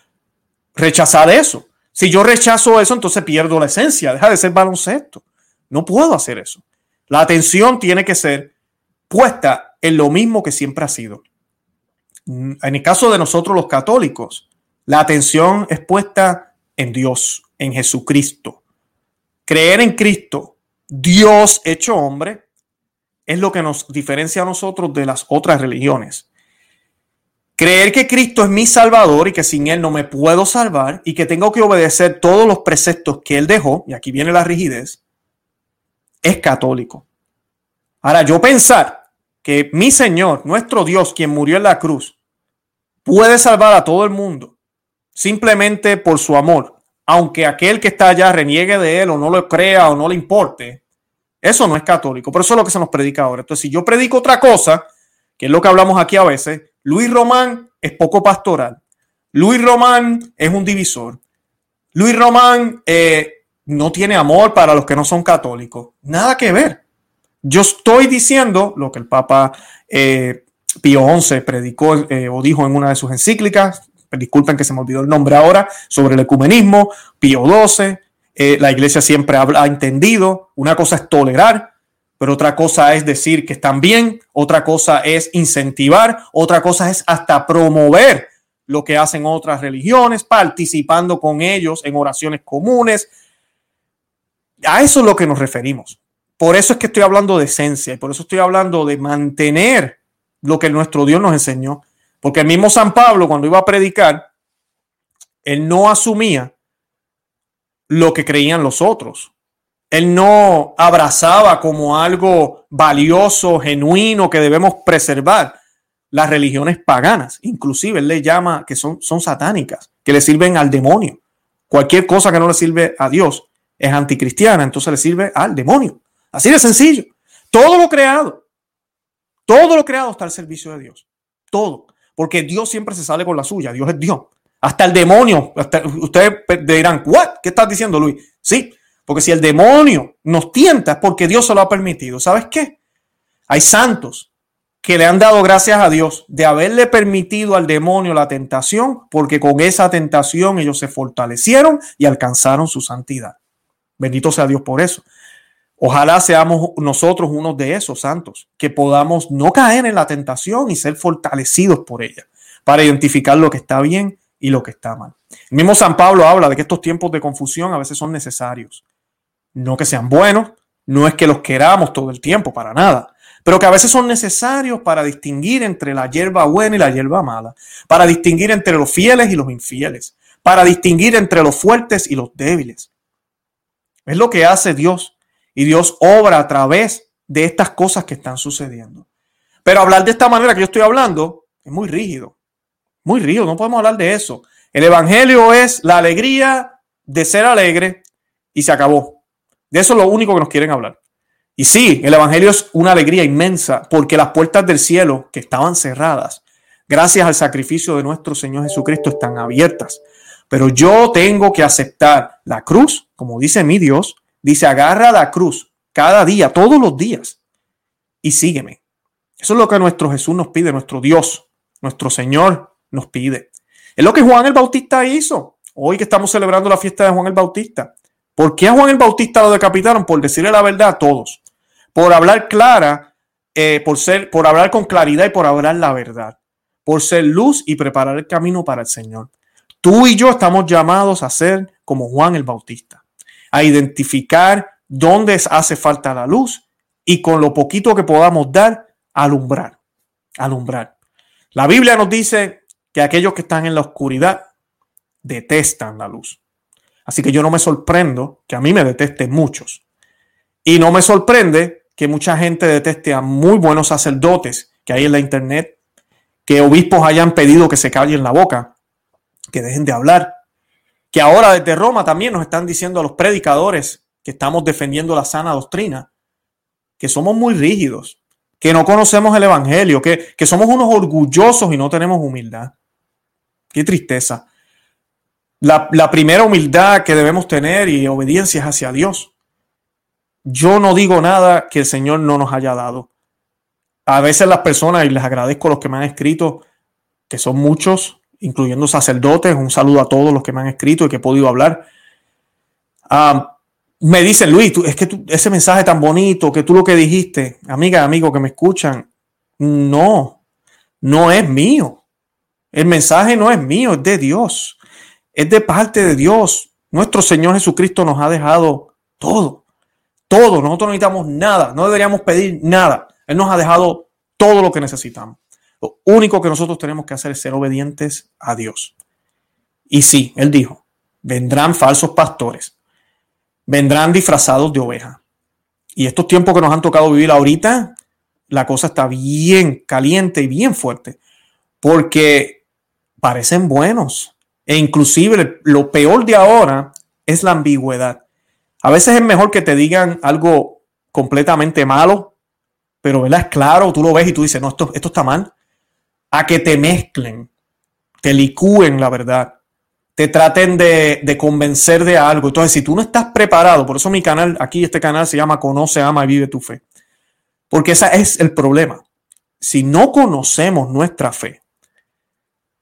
S1: rechazar eso. Si yo rechazo eso, entonces pierdo la esencia, deja de ser baloncesto. No puedo hacer eso. La atención tiene que ser puesta en lo mismo que siempre ha sido. En el caso de nosotros los católicos, la atención es puesta en Dios, en Jesucristo. Creer en Cristo, Dios hecho hombre, es lo que nos diferencia a nosotros de las otras religiones. Creer que Cristo es mi Salvador y que sin Él no me puedo salvar y que tengo que obedecer todos los preceptos que Él dejó, y aquí viene la rigidez, es católico. Ahora, yo pensar que mi Señor, nuestro Dios, quien murió en la cruz, puede salvar a todo el mundo simplemente por su amor, aunque aquel que está allá reniegue de él o no lo crea o no le importe, eso no es católico. Pero eso es lo que se nos predica ahora. Entonces, si yo predico otra cosa, que es lo que hablamos aquí a veces, Luis Román es poco pastoral. Luis Román es un divisor. Luis Román eh, no tiene amor para los que no son católicos. Nada que ver. Yo estoy diciendo lo que el Papa eh, Pío XI predicó eh, o dijo en una de sus encíclicas, disculpen que se me olvidó el nombre ahora, sobre el ecumenismo, Pío XII, la iglesia siempre ha, entendido, una cosa es tolerar, pero otra cosa es decir que están bien, otra cosa es incentivar, otra cosa es hasta promover lo que hacen otras religiones, participando con ellos en oraciones comunes. A eso es lo que nos referimos. Por eso es que estoy hablando de esencia y por eso estoy hablando de mantener lo que nuestro Dios nos enseñó. Porque el mismo San Pablo, cuando iba a predicar, él no asumía lo que creían los otros. Él no abrazaba como algo valioso, genuino, que debemos preservar las religiones paganas. Inclusive él le llama que son, son satánicas, que le sirven al demonio. Cualquier cosa que no le sirve a Dios es anticristiana, entonces le sirve al demonio. Así de sencillo. Todo lo creado, todo lo creado está al servicio de Dios. Todo. Porque Dios siempre se sale con la suya. Dios es Dios. Hasta el demonio. ustedes dirán, ¿what? ¿Qué estás diciendo, Luis? Sí, porque si el demonio nos tienta es porque Dios se lo ha permitido. ¿Sabes qué? Hay santos que le han dado gracias a Dios de haberle permitido al demonio la tentación, porque con esa tentación ellos se fortalecieron y alcanzaron su santidad. Bendito sea Dios por eso. Ojalá seamos nosotros unos de esos santos, que podamos no caer en la tentación y ser fortalecidos por ella, para identificar lo que está bien y lo que está mal. El mismo San Pablo habla de que estos tiempos de confusión a veces son necesarios. No que sean buenos, no es que los queramos todo el tiempo, para nada, pero que a veces son necesarios para distinguir entre la hierba buena y la hierba mala, para distinguir entre los fieles y los infieles, para distinguir entre los fuertes y los débiles. Es lo que hace Dios y Dios obra a través de estas cosas que están sucediendo. Pero hablar de esta manera que yo estoy hablando es muy rígido. Muy rígido, no podemos hablar de eso. El Evangelio es la alegría de ser alegre y se acabó. De eso es lo único que nos quieren hablar. Y sí, el Evangelio es una alegría inmensa porque las puertas del cielo que estaban cerradas, gracias al sacrificio de nuestro Señor Jesucristo, están abiertas. Pero yo tengo que aceptar la cruz, como dice mi Dios, Dice, agarra la cruz cada día, todos los días, y sígueme. Eso es lo que nuestro Jesús nos pide, nuestro Dios, nuestro Señor nos pide. Es lo que Juan el Bautista hizo. Hoy que estamos celebrando la fiesta de Juan el Bautista. ¿Por qué a Juan el Bautista lo decapitaron? Por decirle la verdad a todos. Por hablar clara, eh, por, ser, por hablar con claridad y por hablar la verdad. Por ser luz y preparar el camino para el Señor. Tú y yo estamos llamados a ser como Juan el Bautista a identificar dónde hace falta la luz y con lo poquito que podamos dar, alumbrar, alumbrar. La Biblia nos dice que aquellos que están en la oscuridad detestan la luz. Así que yo no me sorprendo que a mí me detesten muchos. Y no me sorprende que mucha gente deteste a muy buenos sacerdotes que hay en la internet, que obispos hayan pedido que se callen la boca, que dejen de hablar, que ahora desde Roma también nos están diciendo a los predicadores que estamos defendiendo la sana doctrina, que somos muy rígidos, que no conocemos el Evangelio, que, que somos unos orgullosos y no tenemos humildad. Qué tristeza. La, primera humildad que debemos tener y obediencia es hacia Dios. Yo no digo nada que el Señor no nos haya dado. A veces las personas, y les agradezco a los que me han escrito, que son muchos, incluyendo sacerdotes. Un saludo a todos los que me han escrito y que he podido hablar. Ah, me dicen, Luis, es que ese mensaje tan bonito, que tú lo que dijiste, amiga, amigo que me escuchan, no, no es mío. El mensaje no es mío, es de Dios. Es de parte de Dios. Nuestro Señor Jesucristo nos ha dejado todo. Todo. Nosotros no necesitamos nada. No deberíamos pedir nada. Él nos ha dejado todo lo que necesitamos. Lo único que nosotros tenemos que hacer es ser obedientes a Dios. Y sí, él dijo, vendrán falsos pastores, vendrán disfrazados de oveja. Y estos tiempos que nos han tocado vivir ahorita, la cosa está bien caliente y bien fuerte, porque parecen buenos. E inclusive lo peor de ahora es la ambigüedad. A veces es mejor que te digan algo completamente malo, pero ¿verdad? es claro, tú lo ves y tú dices, no, esto, esto está mal, a que te mezclen, te licúen la verdad, te traten de, de, convencer de algo. Entonces, si tú no estás preparado, por eso mi canal, aquí este canal se llama Conoce, Ama y Vive tu Fe. Porque ese es el problema. Si no conocemos nuestra fe,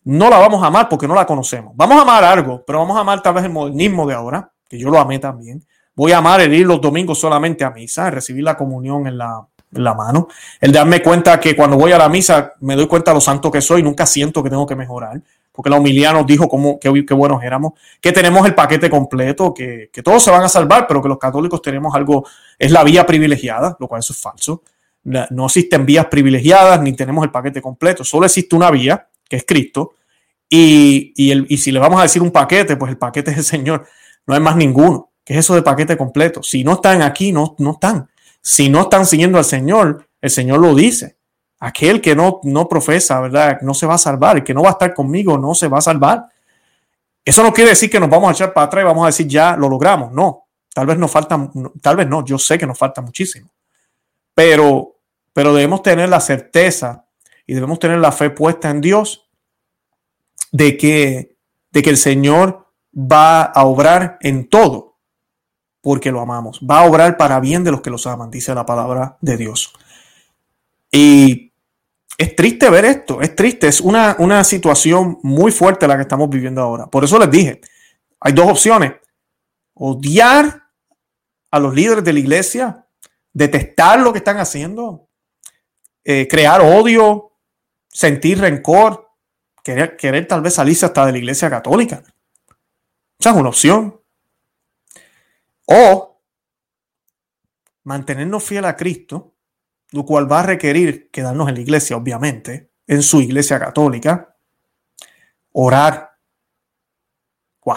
S1: no la vamos a amar porque no la conocemos. Vamos a amar algo, pero vamos a amar tal vez el modernismo de ahora, que yo lo amé también. Voy a amar el ir los domingos solamente a misa, recibir la comunión en la, la mano. El darme cuenta que cuando voy a la misa me doy cuenta de lo santo que soy, nunca siento que tengo que mejorar, porque la humildad nos dijo cómo, qué, qué buenos éramos, que tenemos el paquete completo, que, que, todos se van a salvar, pero que los católicos tenemos algo, es la vía privilegiada, lo cual eso es falso. No existen vías privilegiadas ni tenemos el paquete completo, solo existe una vía, que es Cristo, y, y, el, y si le vamos a decir un paquete, pues el paquete es el Señor, no hay más ninguno. ¿Qué es eso de paquete completo? Si no están aquí, no, no están. Si no están siguiendo al Señor, el Señor lo dice. Aquel que no, no profesa, ¿verdad? No se va a salvar. El que no va a estar conmigo no se va a salvar. Eso no quiere decir que nos vamos a echar para atrás y vamos a decir ya lo logramos. No, tal vez nos falta, tal vez no, yo sé que nos falta muchísimo. Pero, pero debemos tener la certeza y debemos tener la fe puesta en Dios de que, de que el Señor va a obrar en todo porque lo amamos. Va a obrar para bien de los que los aman, dice la palabra de Dios. Y es triste ver esto, es triste, es una, una situación muy fuerte la que estamos viviendo ahora. Por eso les dije, hay dos opciones. Odiar a los líderes de la iglesia, detestar lo que están haciendo, eh, crear odio, sentir rencor, querer, querer tal vez salirse hasta de la iglesia católica. Esa es una opción. O mantenernos fiel a Cristo, lo cual va a requerir quedarnos en la iglesia, obviamente, en su iglesia católica, orar. Wow.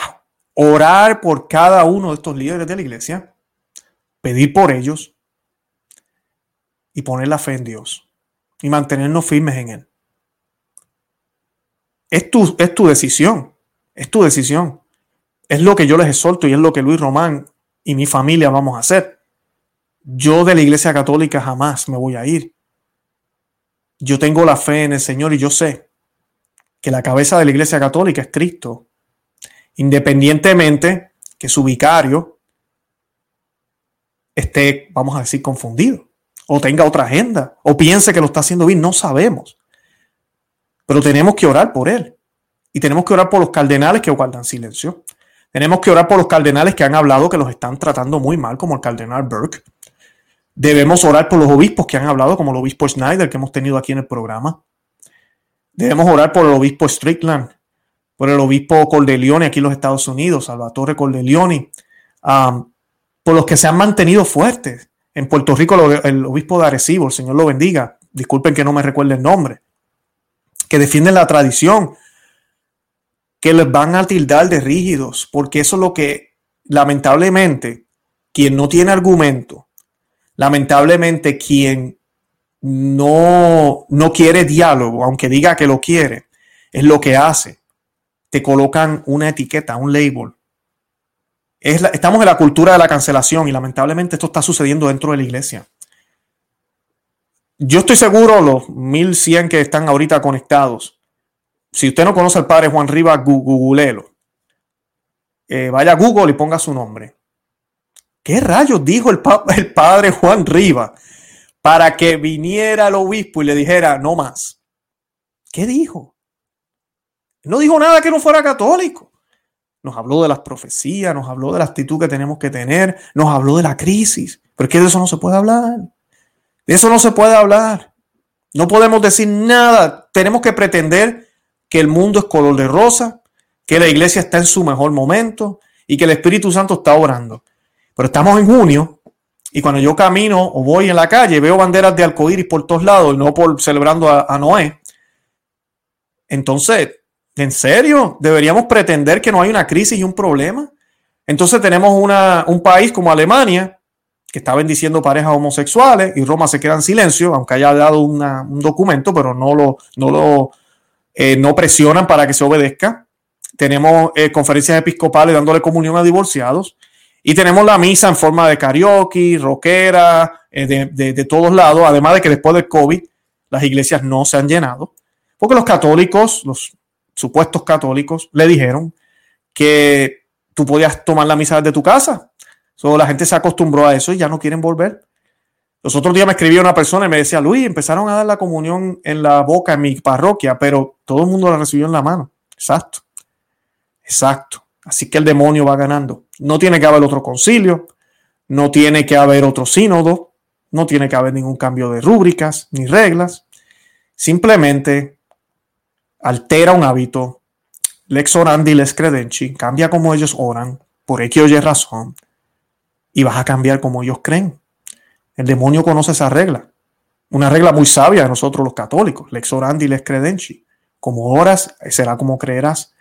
S1: Orar por cada uno de estos líderes de la iglesia, pedir por ellos y poner la fe en Dios y mantenernos firmes en Él. Es tu, es tu decisión, es tu decisión. Es lo que yo les exhorto y es lo que Luis Román y mi familia vamos a hacer. Yo de la Iglesia Católica jamás me voy a ir. Yo tengo la fe en el Señor y yo sé que la cabeza de la Iglesia Católica es Cristo. Independientemente que su vicario esté, vamos a decir, confundido, o tenga otra agenda, o piense que lo está haciendo bien, no sabemos. Pero tenemos que orar por él. Y tenemos que orar por los cardenales que guardan silencio. Tenemos que orar por los cardenales que han hablado que los están tratando muy mal, como el cardenal Burke. Debemos orar por los obispos que han hablado, como el obispo Schneider que hemos tenido aquí en el programa. Debemos orar por el obispo Strickland, por el obispo Cordelioni aquí en los Estados Unidos, Salvatore Cordelioni, um, por los que se han mantenido fuertes. En Puerto Rico, el obispo de Arecibo, el Señor lo bendiga. Disculpen que no me recuerde el nombre. Que defienden la tradición, que les van a tildar de rígidos, porque eso es lo que lamentablemente quien no tiene argumento, lamentablemente quien no, no quiere diálogo, aunque diga que lo quiere, es lo que hace. Te colocan una etiqueta, un label. Es estamos en la cultura de la cancelación y lamentablemente esto está sucediendo dentro de la iglesia. Yo estoy seguro, los 1100 que están ahorita conectados, si usted no conoce al padre Juan Rivas, googleelo. Eh, vaya a Google y ponga su nombre. ¿Qué rayos dijo el, el padre Juan Rivas para que viniera el obispo y le dijera no más? ¿Qué dijo? No dijo nada que no fuera católico. Nos habló de las profecías, nos habló de la actitud que tenemos que tener, nos habló de la crisis. Pero es que de eso no se puede hablar. Eso no se puede hablar. No podemos decir nada. Tenemos que pretender que el mundo es color de rosa, que la iglesia está en su mejor momento y que el Espíritu Santo está orando. Pero estamos en junio y cuando yo camino o voy en la calle veo banderas de arcoíris por todos lados no por celebrando a, Noé. Entonces, ¿en serio? ¿Deberíamos pretender que no hay una crisis y un problema? Entonces tenemos una, un país como Alemania que está bendiciendo parejas homosexuales y Roma se queda en silencio, aunque haya dado un documento, pero no lo, no lo eh, no presionan para que se obedezca. Tenemos eh, conferencias episcopales dándole comunión a divorciados y tenemos la misa en forma de karaoke, rockera, eh, de, de, todos lados, además de que después del COVID las iglesias no se han llenado, porque los católicos, los supuestos católicos, le dijeron que tú podías tomar la misa desde tu casa. So, la gente se acostumbró a eso y ya no quieren volver. Los otros días me escribió una persona y me decía, Luis, empezaron a dar la comunión en la boca en mi parroquia, pero todo el mundo la recibió en la mano. Exacto. Exacto. Así que el demonio va ganando. No tiene que haber otro concilio, no tiene que haber otro sínodo, no tiene que haber ningún cambio de rúbricas ni reglas. Simplemente altera un hábito, lex orandi, lex credenci, cambia como ellos oran, por X o Y razón, y vas a cambiar como ellos creen. El demonio conoce esa regla. Una regla muy sabia de nosotros los católicos. Lex orandi, lex credenci. Como oras, será como creerás.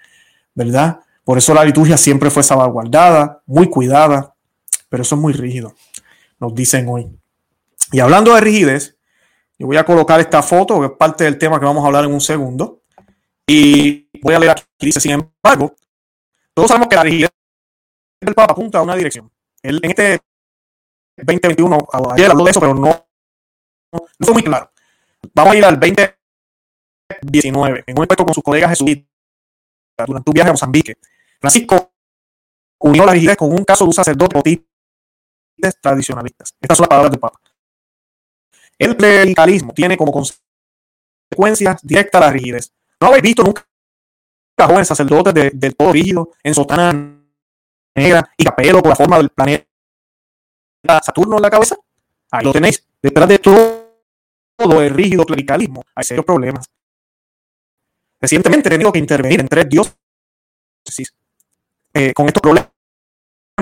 S1: ¿Verdad? Por eso la liturgia siempre fue salvaguardada, muy cuidada. Pero eso es muy rígido. Nos dicen hoy. Y hablando de rigidez, yo voy a colocar esta foto, que es parte del tema que vamos a hablar en un segundo. Y voy a leer aquí. Dice, sin embargo, todos sabemos que la rigidez del Papa apunta a una dirección. En este 2021, ayer habló de eso, pero no, no fue muy claro. Vamos a ir al 2019, en un encuentro con sus colegas jesuitas durante un viaje a Mozambique. Francisco unió la rigidez con un caso de un sacerdote bautista tradicionalistas. Estas son las palabras del Papa. El clericalismo tiene como consecuencia directa la rigidez. No habéis visto nunca jóvenes sacerdotes del de todo rígido, en sotana y capelo con la forma del planeta Saturno en la cabeza, ahí lo tenéis. Detrás de todo, el rígido clericalismo hay serios problemas. Recientemente he tenido que intervenir en tres eh, con estos problemas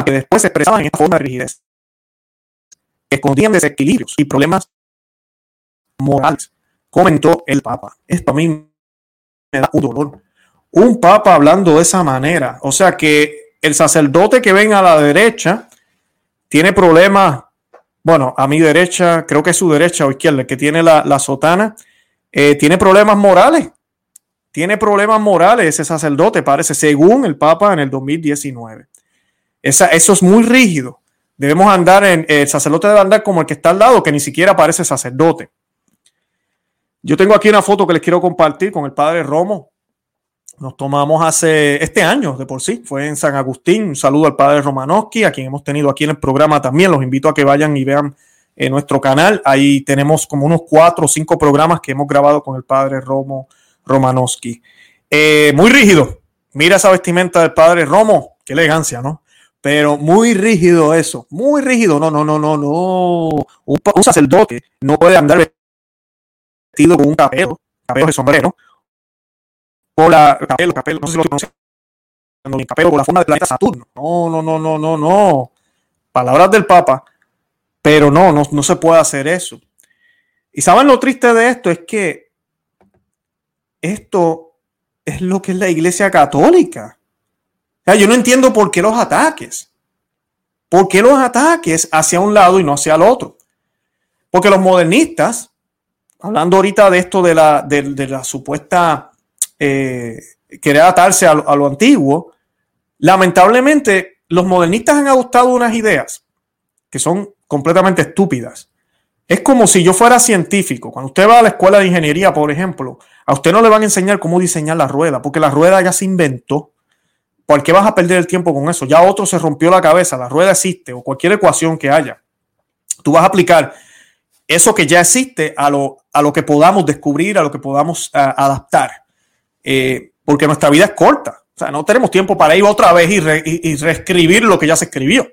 S1: que después se expresaban en esta forma de rigidez. Que escondían desequilibrios y problemas morales, comentó el Papa. Esto a mí me da un dolor. Un Papa hablando de esa manera. O sea que el sacerdote que ven a la derecha tiene problemas, bueno, a mi derecha, creo que es su derecha o izquierda, el que tiene la, sotana, eh, tiene problemas morales. Tiene problemas morales ese sacerdote, parece, según el Papa en el 2019. Esa, eso es muy rígido. Debemos andar en, el sacerdote debe andar como el que está al lado, que ni siquiera parece sacerdote. Yo tengo aquí una foto que les quiero compartir con el padre Romo, nos tomamos hace este año de por sí, fue en San Agustín. Un saludo al padre Romanowski, a quien hemos tenido aquí en el programa también. Los invito a que vayan y vean en nuestro canal. Ahí tenemos como unos cuatro o cinco programas que hemos grabado con el padre Romo Romanowski. Eh, muy rígido. Mira esa vestimenta del padre Romo, qué elegancia, ¿no? Pero muy rígido eso, muy rígido. No, no, no, no, no. Un, un sacerdote no puede andar vestido con un capelo, capelo de sombrero, Capelo, Capelo, no sé si lo conocen. La forma planeta Saturno. No, no, no, no, no, no. Palabras del Papa. Pero no, no, no se puede hacer eso. Y saben lo triste de esto es que esto es lo que es la Iglesia Católica. O sea, yo no entiendo por qué los ataques. ¿Por qué los ataques hacia un lado y no hacia el otro? Porque los modernistas, hablando ahorita de esto de la, de la supuesta eh, querer atarse a lo, antiguo, lamentablemente los modernistas han adoptado unas ideas que son completamente estúpidas. Es como si yo fuera científico. Cuando usted va a la escuela de ingeniería, por ejemplo, a usted no le van a enseñar cómo diseñar la rueda, porque la rueda ya se inventó. ¿Por qué vas a perder el tiempo con eso? Ya otro se rompió la cabeza, la rueda existe o cualquier ecuación que haya. Tú vas a aplicar eso que ya existe a lo, a lo que podamos descubrir, a lo que podamos adaptar. Eh, porque nuestra vida es corta. O sea, no tenemos tiempo para ir otra vez y, reescribir lo que ya se escribió.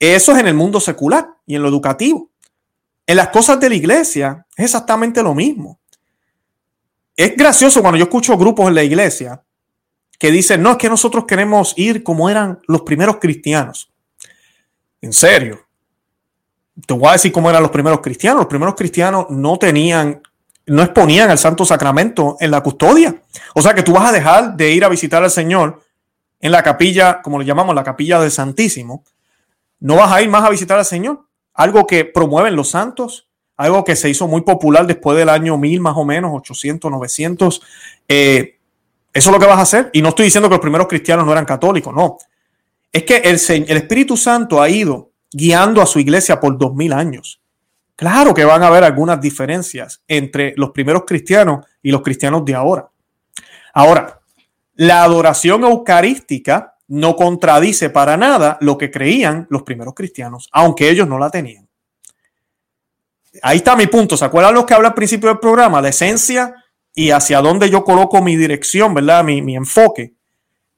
S1: Eso es en el mundo secular y en lo educativo. En las cosas de la iglesia es exactamente lo mismo. Es gracioso cuando yo escucho grupos en la iglesia que dicen, no, es que nosotros queremos ir como eran los primeros cristianos. En serio. Te voy a decir cómo eran los primeros cristianos. Los primeros cristianos no tenían no exponían el Santo Sacramento en la custodia. O sea que tú vas a dejar de ir a visitar al Señor en la capilla, como le llamamos, la capilla del Santísimo. No vas a ir más a visitar al Señor. algo que promueven los santos, algo que se hizo muy popular después del año 1000 más o menos, 800, 900. Eh, eso es lo que vas a hacer. Y no estoy diciendo que los primeros cristianos no eran católicos, no. Es que el, el Espíritu Santo ha ido guiando a su iglesia por dos mil años. Claro que van a haber algunas diferencias entre los primeros cristianos y los cristianos de ahora. Ahora, la adoración eucarística no contradice para nada lo que creían los primeros cristianos, aunque ellos no la tenían. Ahí está mi punto. ¿Se acuerdan los que habla al principio del programa? La esencia y hacia dónde yo coloco mi dirección, ¿verdad? Mi, mi enfoque.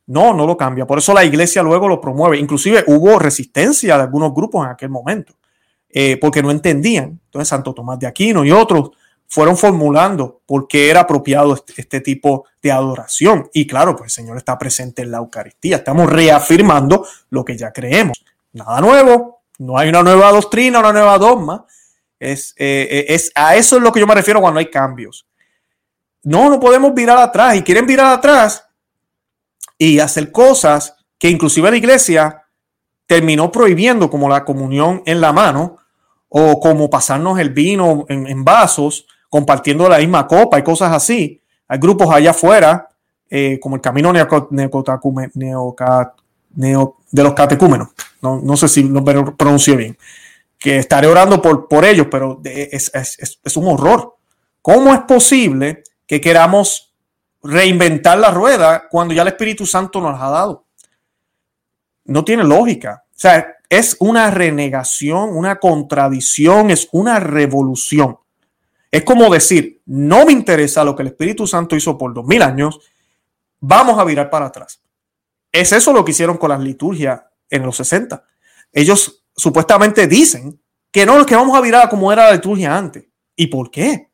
S1: No, no lo cambia. Por eso la iglesia luego lo promueve. Inclusive hubo resistencia de algunos grupos en aquel momento, eh, porque no entendían. Entonces Santo Tomás de Aquino y otros fueron formulando por qué era apropiado este, este, tipo de adoración. Y claro, pues el Señor está presente en la Eucaristía. Estamos reafirmando lo que ya creemos. Nada nuevo, no hay una nueva doctrina, una nueva dogma. Es, eh, eh, es a eso es lo que yo me refiero cuando hay cambios. No, no podemos virar atrás. Y quieren virar atrás y hacer cosas que inclusive la iglesia terminó prohibiendo, como la comunión en la mano o como pasarnos el vino en, vasos, compartiendo la misma copa y cosas así. Hay grupos allá afuera, eh, como el Camino de los Catecúmenos, no, no sé si lo pronuncio bien, que estaré orando por, por ellos, pero es, es, es un horror. ¿Cómo es posible que queramos reinventar la rueda cuando ya el Espíritu Santo nos ha dado. No tiene lógica. O sea, es una renegación, una contradicción, es una revolución. Es como decir, no me interesa lo que el Espíritu Santo hizo por dos mil años, vamos a virar para atrás. Es eso lo que hicieron con las liturgias en los 60. Ellos supuestamente dicen que no, que vamos a virar como era la liturgia antes. ¿Y por qué?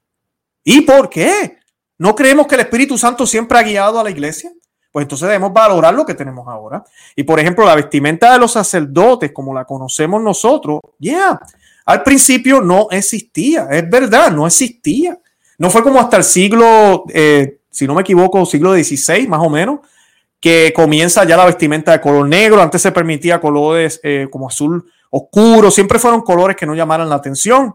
S1: ¿Y por qué? ¿No creemos que el Espíritu Santo siempre ha guiado a la iglesia? Pues entonces debemos valorar lo que tenemos ahora. Y por ejemplo, la vestimenta de los sacerdotes, como la conocemos nosotros, ya, al principio no existía, es verdad, no existía. No fue como hasta el siglo, eh, si no me equivoco, siglo XVI más o menos, que comienza ya la vestimenta de color negro. Antes se permitía colores eh, como azul oscuro, siempre fueron colores que no llamaran la atención.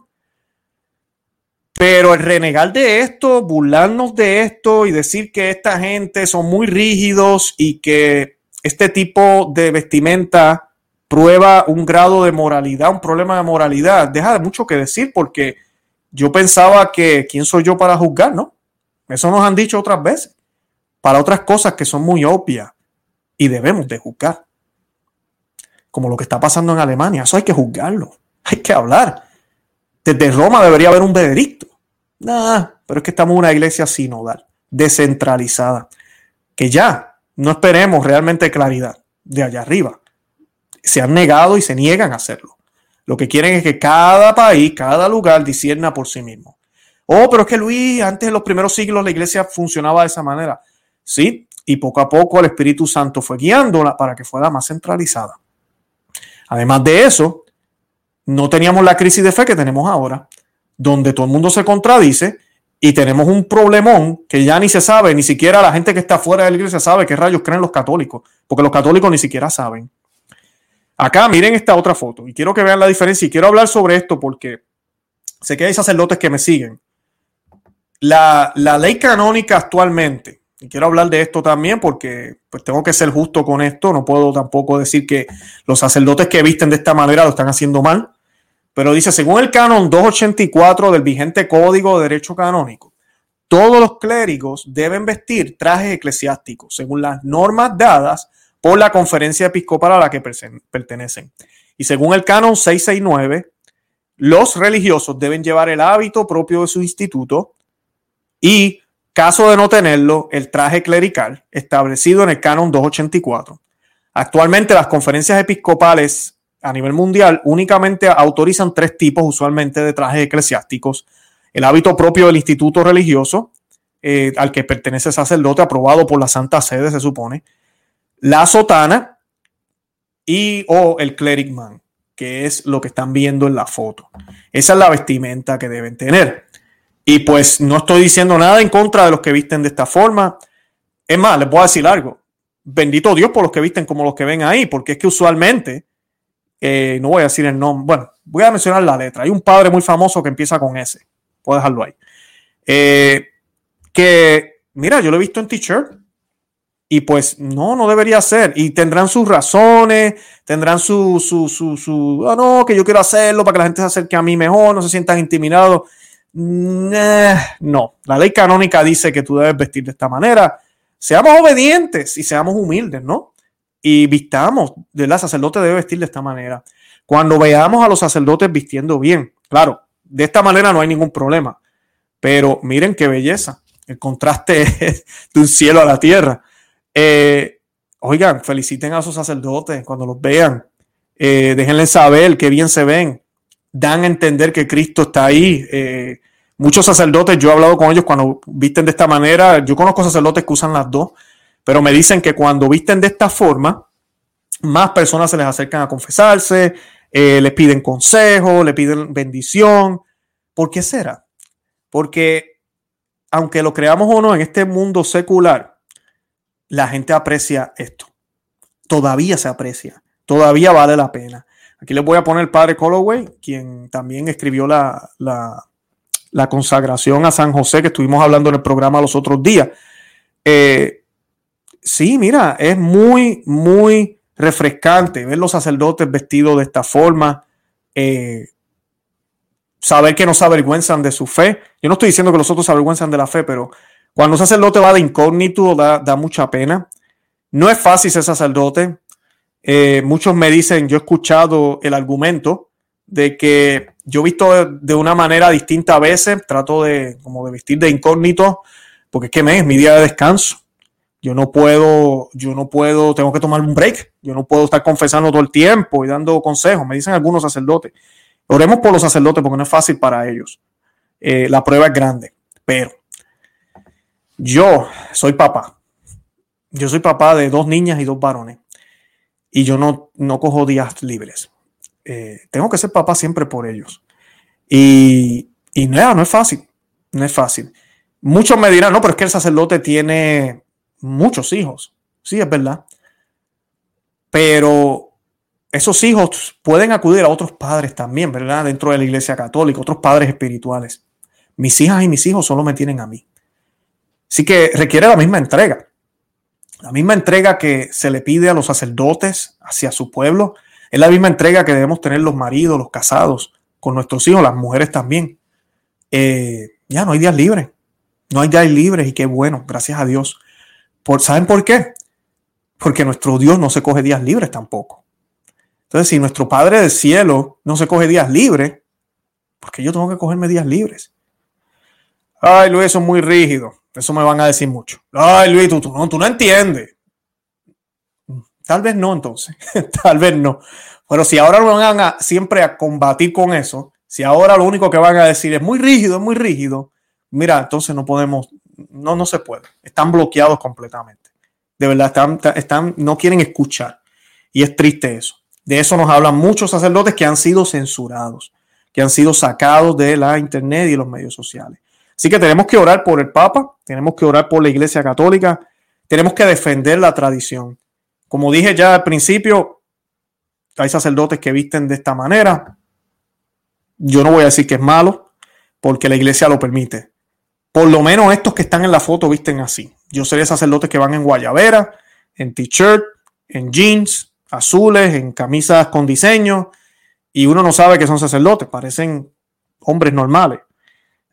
S1: Pero el renegar de esto, burlarnos de esto y decir que esta gente son muy rígidos y que este tipo de vestimenta prueba un grado de moralidad, un problema de moralidad, deja de mucho que decir porque yo pensaba que quién soy yo para juzgar, ¿no? Eso nos han dicho otras veces, para otras cosas que son muy obvias y debemos de juzgar. Como lo que está pasando en Alemania, eso hay que juzgarlo, hay que hablar. Desde Roma debería haber un veredicto. Nah, pero es que estamos en una iglesia sinodal, descentralizada, que ya no esperemos realmente claridad de allá arriba. Se han negado y se niegan a hacerlo. Lo que quieren es que cada país, cada lugar disierna por sí mismo. Oh, pero es que Luis, antes en los primeros siglos la iglesia funcionaba de esa manera. Sí, y poco a poco el Espíritu Santo fue guiándola para que fuera más centralizada. Además de eso, no teníamos la crisis de fe que tenemos ahora donde todo el mundo se contradice y tenemos un problemón que ya ni se sabe, ni siquiera la gente que está fuera de la iglesia sabe qué rayos creen los católicos, porque los católicos ni siquiera saben. Acá miren esta otra foto y quiero que vean la diferencia y quiero hablar sobre esto porque sé que hay sacerdotes que me siguen. La, la ley canónica actualmente, y quiero hablar de esto también porque pues tengo que ser justo con esto, no puedo tampoco decir que los sacerdotes que visten de esta manera lo están haciendo mal. Pero dice, según el canon 284 del vigente Código de Derecho Canónico, todos los clérigos deben vestir trajes eclesiásticos según las normas dadas por la conferencia episcopal a la que pertenecen. Y según el canon 669, los religiosos deben llevar el hábito propio de su instituto y, caso de no tenerlo, el traje clerical establecido en el canon 284. Actualmente las conferencias episcopales a nivel mundial únicamente autorizan tres tipos usualmente de trajes eclesiásticos. El hábito propio del instituto religioso, eh, al que pertenece el sacerdote, aprobado por la Santa Sede, se supone. La sotana y o el clericman, que es lo que están viendo en la foto. Esa es la vestimenta que deben tener. Y pues no estoy diciendo nada en contra de los que visten de esta forma. Es más, les voy a decir algo. Bendito Dios por los que visten como los que ven ahí, porque es que usualmente eh, no voy a decir el nombre, bueno, voy a mencionar la letra. Hay un padre muy famoso que empieza con S, puedo dejarlo ahí. Eh, que, mira, yo lo he visto en t-shirt y pues no, no debería ser. Y tendrán sus razones, tendrán su, su, su, su, oh, no, que yo quiero hacerlo para que la gente se acerque a mí mejor, no se sientan intimidados. No, la ley canónica dice que tú debes vestir de esta manera. Seamos obedientes y seamos humildes, ¿no? Y vistamos, la sacerdote debe vestir de esta manera. Cuando veamos a los sacerdotes vistiendo bien, claro, de esta manera no hay ningún problema. Pero miren qué belleza, el contraste de un cielo a la tierra. Eh, oigan, feliciten a esos sacerdotes cuando los vean. Eh, déjenles saber qué bien se ven. Dan a entender que Cristo está ahí. Eh, muchos sacerdotes, yo he hablado con ellos cuando visten de esta manera. Yo conozco sacerdotes que usan las dos, pero me dicen que cuando visten de esta forma, más personas se les acercan a confesarse, les piden consejo, le piden bendición. ¿Por qué será? Porque aunque lo creamos o no en este mundo secular, la gente aprecia esto. Todavía se aprecia, todavía vale la pena. Aquí les voy a poner el padre Colloway, quien también escribió la, la, consagración a San José que estuvimos hablando en el programa los otros días. Eh, sí, mira, es muy, muy refrescante ver los sacerdotes vestidos de esta forma. Eh, saber que no se avergüenzan de su fe. Yo no estoy diciendo que los otros se avergüenzan de la fe, pero cuando un sacerdote va de incógnito da, da mucha pena. No es fácil ser sacerdote. Eh, muchos me dicen, yo he escuchado el argumento de que yo he visto de, una manera distinta a veces, trato de como de vestir de incógnito, porque es que me es mi día de descanso. Yo no puedo, yo no puedo, tengo que tomar un break. Yo no puedo estar confesando todo el tiempo y dando consejos. Me dicen algunos sacerdotes. Oremos por los sacerdotes porque no es fácil para ellos. Eh, la prueba es grande, pero yo soy papá. Yo soy papá de dos niñas y dos varones. Y yo no, no cojo días libres. Eh, tengo que ser papá siempre por ellos. Y, y no, no es fácil. No es fácil. Muchos me dirán, no, pero es que el sacerdote tiene muchos hijos. Sí, es verdad. Pero esos hijos pueden acudir a otros padres también, ¿verdad? Dentro de la iglesia católica, otros padres espirituales. Mis hijas y mis hijos solo me tienen a mí. Así que requiere la misma entrega. La misma entrega que se le pide a los sacerdotes hacia su pueblo, es la misma entrega que debemos tener los maridos, los casados, con nuestros hijos, las mujeres también. Eh, ya no hay días libres. No hay días libres y qué bueno, gracias a Dios. Por, ¿Saben por qué? Porque nuestro Dios no se coge días libres tampoco. Entonces, si nuestro Padre del cielo no se coge días libres, ¿por qué yo tengo que cogerme días libres? Ay, Luis, eso es muy rígido. Eso me van a decir mucho. Ay, Luis, tú, no, tú no entiendes. Tal vez no, entonces. Tal vez no. Pero si ahora lo van a siempre a combatir con eso, si ahora lo único que van a decir es muy rígido, es muy rígido, mira, entonces no podemos, no, no se puede. Están bloqueados completamente. De verdad, están, están, no quieren escuchar. Y es triste eso. De eso nos hablan muchos sacerdotes que han sido censurados, que han sido sacados de la internet y los medios sociales. Así que tenemos que orar por el Papa, tenemos que orar por la Iglesia Católica, tenemos que defender la tradición. Como dije ya al principio, hay sacerdotes que visten de esta manera. Yo no voy a decir que es malo, porque la Iglesia lo permite. Por lo menos estos que están en la foto visten así. Yo sería sacerdotes que van en guayabera, en t-shirt, en jeans, azules, en camisas con diseño, y uno no sabe que son sacerdotes, parecen hombres normales.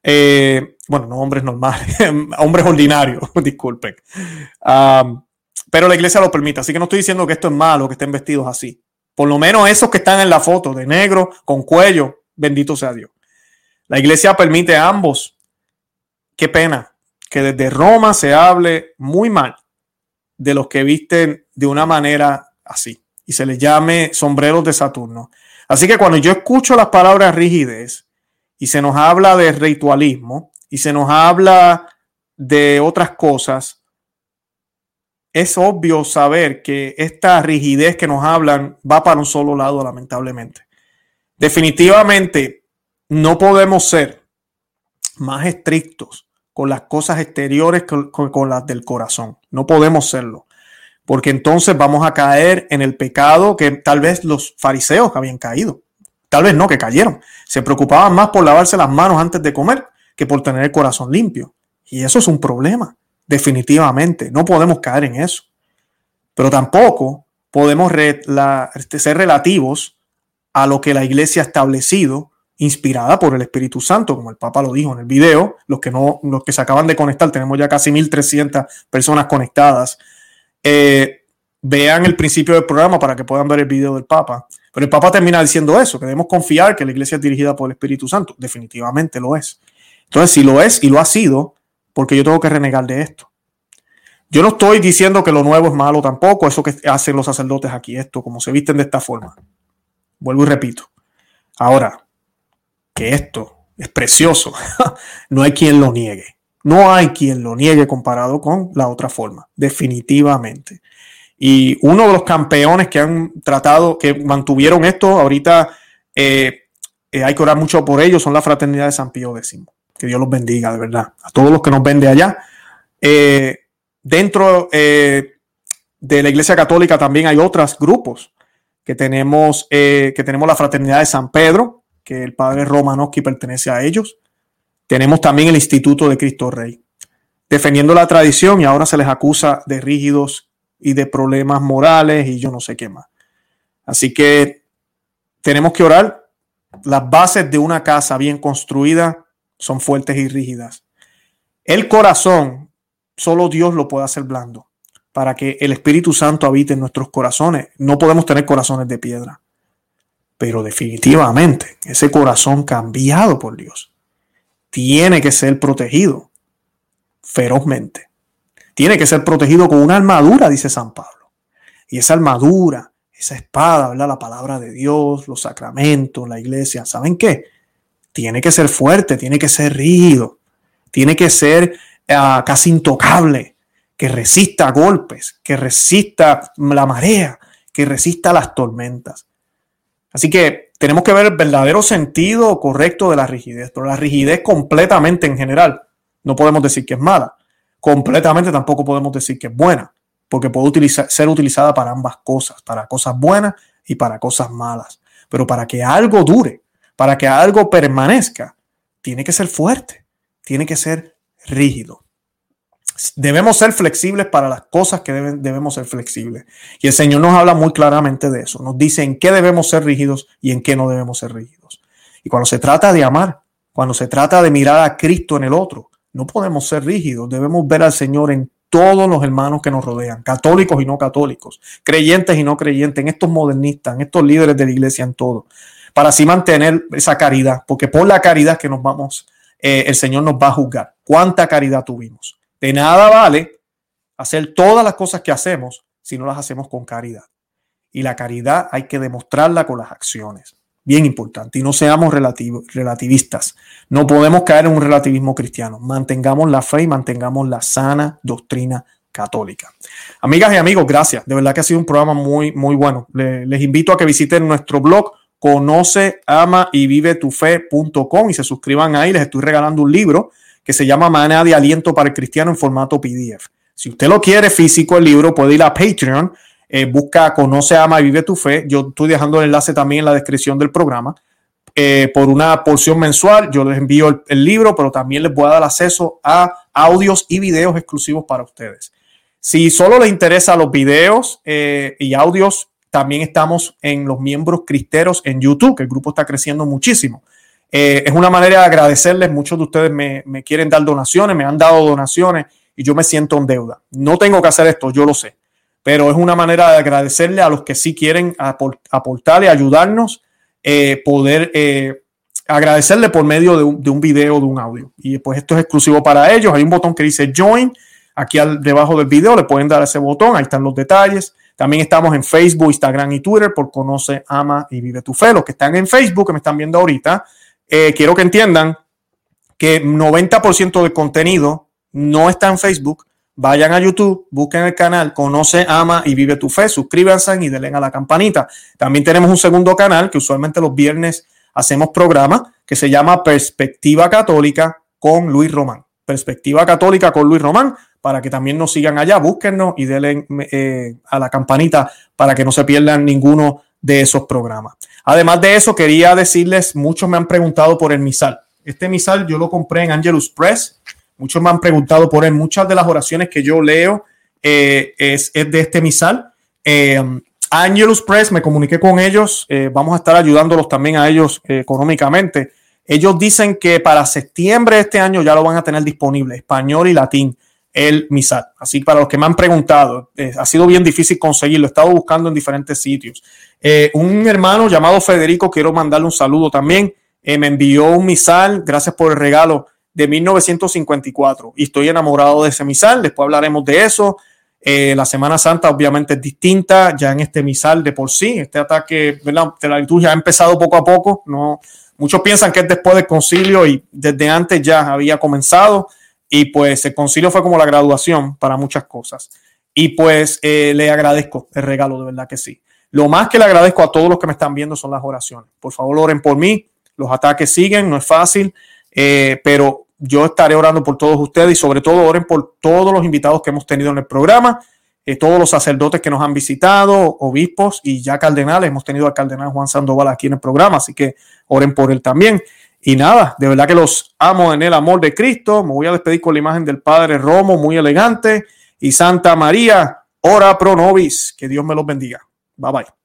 S1: Eh, bueno, no hombres normales, hombres ordinarios, disculpen. pero la iglesia lo permite, así que no estoy diciendo que esto es malo, que estén vestidos así. Por lo menos esos que están en la foto de negro, con cuello, bendito sea Dios. La iglesia permite a ambos. Qué pena que desde Roma se hable muy mal de los que visten de una manera así y se les llame sombreros de Saturno. Así que cuando yo escucho las palabras rigidez y se nos habla de ritualismo y se nos habla de otras cosas, es obvio saber que esta rigidez que nos hablan va para un solo lado, lamentablemente. Definitivamente no podemos ser más estrictos con las cosas exteriores que con, las del corazón. No podemos serlo. porque entonces vamos a caer en el pecado que tal vez los fariseos habían caído. Tal vez no, que cayeron. Se preocupaban más por lavarse las manos antes de comer que por tener el corazón limpio. Y eso es un problema, definitivamente. No podemos caer en eso. Pero tampoco podemos este, ser relativos a lo que la iglesia ha establecido, inspirada por el Espíritu Santo, como el Papa lo dijo en el video. Los que, no, los que se acaban de conectar, tenemos ya casi 1.300 personas conectadas. Eh, vean el principio del programa para que puedan ver el video del Papa. Pero el Papa termina diciendo eso, que debemos confiar que la iglesia es dirigida por el Espíritu Santo. Definitivamente lo es. Entonces, si lo es y lo ha sido, porque yo tengo que renegar de esto. Yo no estoy diciendo que lo nuevo es malo tampoco, eso que hacen los sacerdotes aquí, esto, como se visten de esta forma. Vuelvo y repito. Ahora, que esto es precioso, no hay quien lo niegue. No hay quien lo niegue comparado con la otra forma, definitivamente. Y uno de los campeones que han tratado, que mantuvieron esto, ahorita eh, eh, hay que orar mucho por ellos, son la fraternidad de San Pío X. Que Dios los bendiga, de verdad. A todos los que nos ven de allá. Eh, dentro de la Iglesia Católica también hay otros grupos que tenemos, que tenemos la fraternidad de San Pedro, que el padre Romanowski pertenece a ellos. Tenemos también el Instituto de Cristo Rey, defendiendo la tradición y ahora se les acusa de rígidos y de problemas morales y yo no sé qué más. Así que tenemos que orar. Las bases de una casa bien construida son fuertes y rígidas. El corazón, solo Dios lo puede hacer blando para que el Espíritu Santo habite en nuestros corazones. No podemos tener corazones de piedra, pero definitivamente ese corazón cambiado por Dios tiene que ser protegido ferozmente tiene que ser protegido con una armadura, dice San Pablo. Y esa armadura, esa espada, ¿verdad? La palabra de Dios, los sacramentos, la iglesia, ¿saben qué? Tiene que ser fuerte, tiene que ser rígido, tiene que ser ah, casi intocable, que resista golpes, que resista la marea, que resista las tormentas. Así que tenemos que ver el verdadero sentido correcto de la rigidez, pero la rigidez completamente en general no podemos decir que es mala completamente tampoco podemos decir que es buena, porque puede ser utilizada para ambas cosas, para cosas buenas y para cosas malas. Pero para que algo dure, para que algo permanezca, tiene que ser fuerte, tiene que ser rígido. Debemos ser flexibles para las cosas que debemos ser flexibles. Y el Señor nos habla muy claramente de eso. Nos dice en qué debemos ser rígidos y en qué no debemos ser rígidos. Y cuando se trata de amar, cuando se trata de mirar a Cristo en el otro, no podemos ser rígidos, debemos ver al Señor en todos los hermanos que nos rodean, católicos y no católicos, creyentes y no creyentes, en estos modernistas, en estos líderes de la iglesia, en todo, para así mantener esa caridad, porque por la caridad que nos vamos, eh, el Señor nos va a juzgar. ¿Cuánta caridad tuvimos? De nada vale hacer todas las cosas que hacemos si no las hacemos con caridad. Y la caridad hay que demostrarla con las acciones bien importante. Y no seamos relativistas. No podemos caer en un relativismo cristiano. Mantengamos la fe y mantengamos la sana doctrina católica. Amigas y amigos, gracias. De verdad que ha sido un programa muy, muy bueno. les invito a que visiten nuestro blog conoce, ama y vive tu fe.com y se suscriban ahí. Les estoy regalando un libro que se llama Manera de Aliento para el Cristiano en formato PDF. Si usted lo quiere físico, el libro puede ir a Patreon eh, busca Conoce, Ama y Vive tu Fe. Yo estoy dejando el enlace también en la descripción del programa. Eh, por una porción mensual, yo les envío el, libro, pero también les voy a dar acceso a audios y videos exclusivos para ustedes. Si solo les interesa los videos eh, y audios, también estamos en los miembros cristeros en YouTube, que el grupo está creciendo muchísimo. Es una manera de agradecerles. Muchos de ustedes me, me, quieren dar donaciones, me han dado donaciones y yo me siento en deuda. No tengo que hacer esto, yo lo sé pero es una manera de agradecerle a los que sí quieren aportar y ayudarnos, eh, poder eh, agradecerle por medio de un, de un video, de un audio. Y pues esto es exclusivo para ellos. Hay un botón que dice Join aquí al, debajo del video, le pueden dar ese botón, ahí están los detalles. También estamos en Facebook, Instagram y Twitter por Conoce, Ama y Vive tu Fe. Los que están en Facebook, que me están viendo ahorita, eh, quiero que entiendan que 90% del contenido no está en Facebook, Vayan a YouTube, busquen el canal Conoce, Ama y Vive tu Fe, suscríbanse y denle a la campanita. También tenemos un segundo canal que usualmente los viernes hacemos programa que se llama Perspectiva Católica con Luis Román. Perspectiva Católica con Luis Román. para que también nos sigan allá. Búsquennos y denle eh, a la campanita para que no se pierdan ninguno de esos programas. Además de eso, quería decirles, muchos me han preguntado por el misal. Este misal yo lo compré en Angelus Press. Muchos me han preguntado por él. Muchas de las oraciones que yo leo eh, es, de este misal. Eh, Angelus Press, me comuniqué con ellos. Eh, vamos a estar ayudándolos también a ellos económicamente. Ellos dicen que para septiembre de este año ya lo van a tener disponible, español y latín, el misal. Así para los que me han preguntado, ha sido bien difícil conseguirlo. He estado buscando en diferentes sitios. un hermano llamado Federico, quiero mandarle un saludo también. me envió un misal. Gracias por el regalo de 1954 y estoy enamorado de ese misal. Después hablaremos de eso. Eh, la Semana Santa obviamente es distinta ya en este misal de por sí. Este ataque de la liturgia ha empezado poco a poco. No, muchos piensan que es después del concilio y desde antes ya había comenzado y pues el concilio fue como la graduación para muchas cosas. Y pues eh, le agradezco el regalo, de verdad que sí. Lo más que le agradezco a todos los que me están viendo son las oraciones. Por favor, oren por mí. Los ataques siguen, no es fácil, eh, pero yo estaré orando por todos ustedes y sobre todo oren por todos los invitados que hemos tenido en el programa, eh, todos los sacerdotes que nos han visitado, obispos y ya cardenales. Hemos tenido al cardenal Juan Sandoval aquí en el programa, así que oren por él también. Y nada, de verdad que los amo en el amor de Cristo. Me voy a despedir con la imagen del Padre Romo, muy elegante. Y Santa María, ora pro nobis. Que Dios me los bendiga. Bye bye.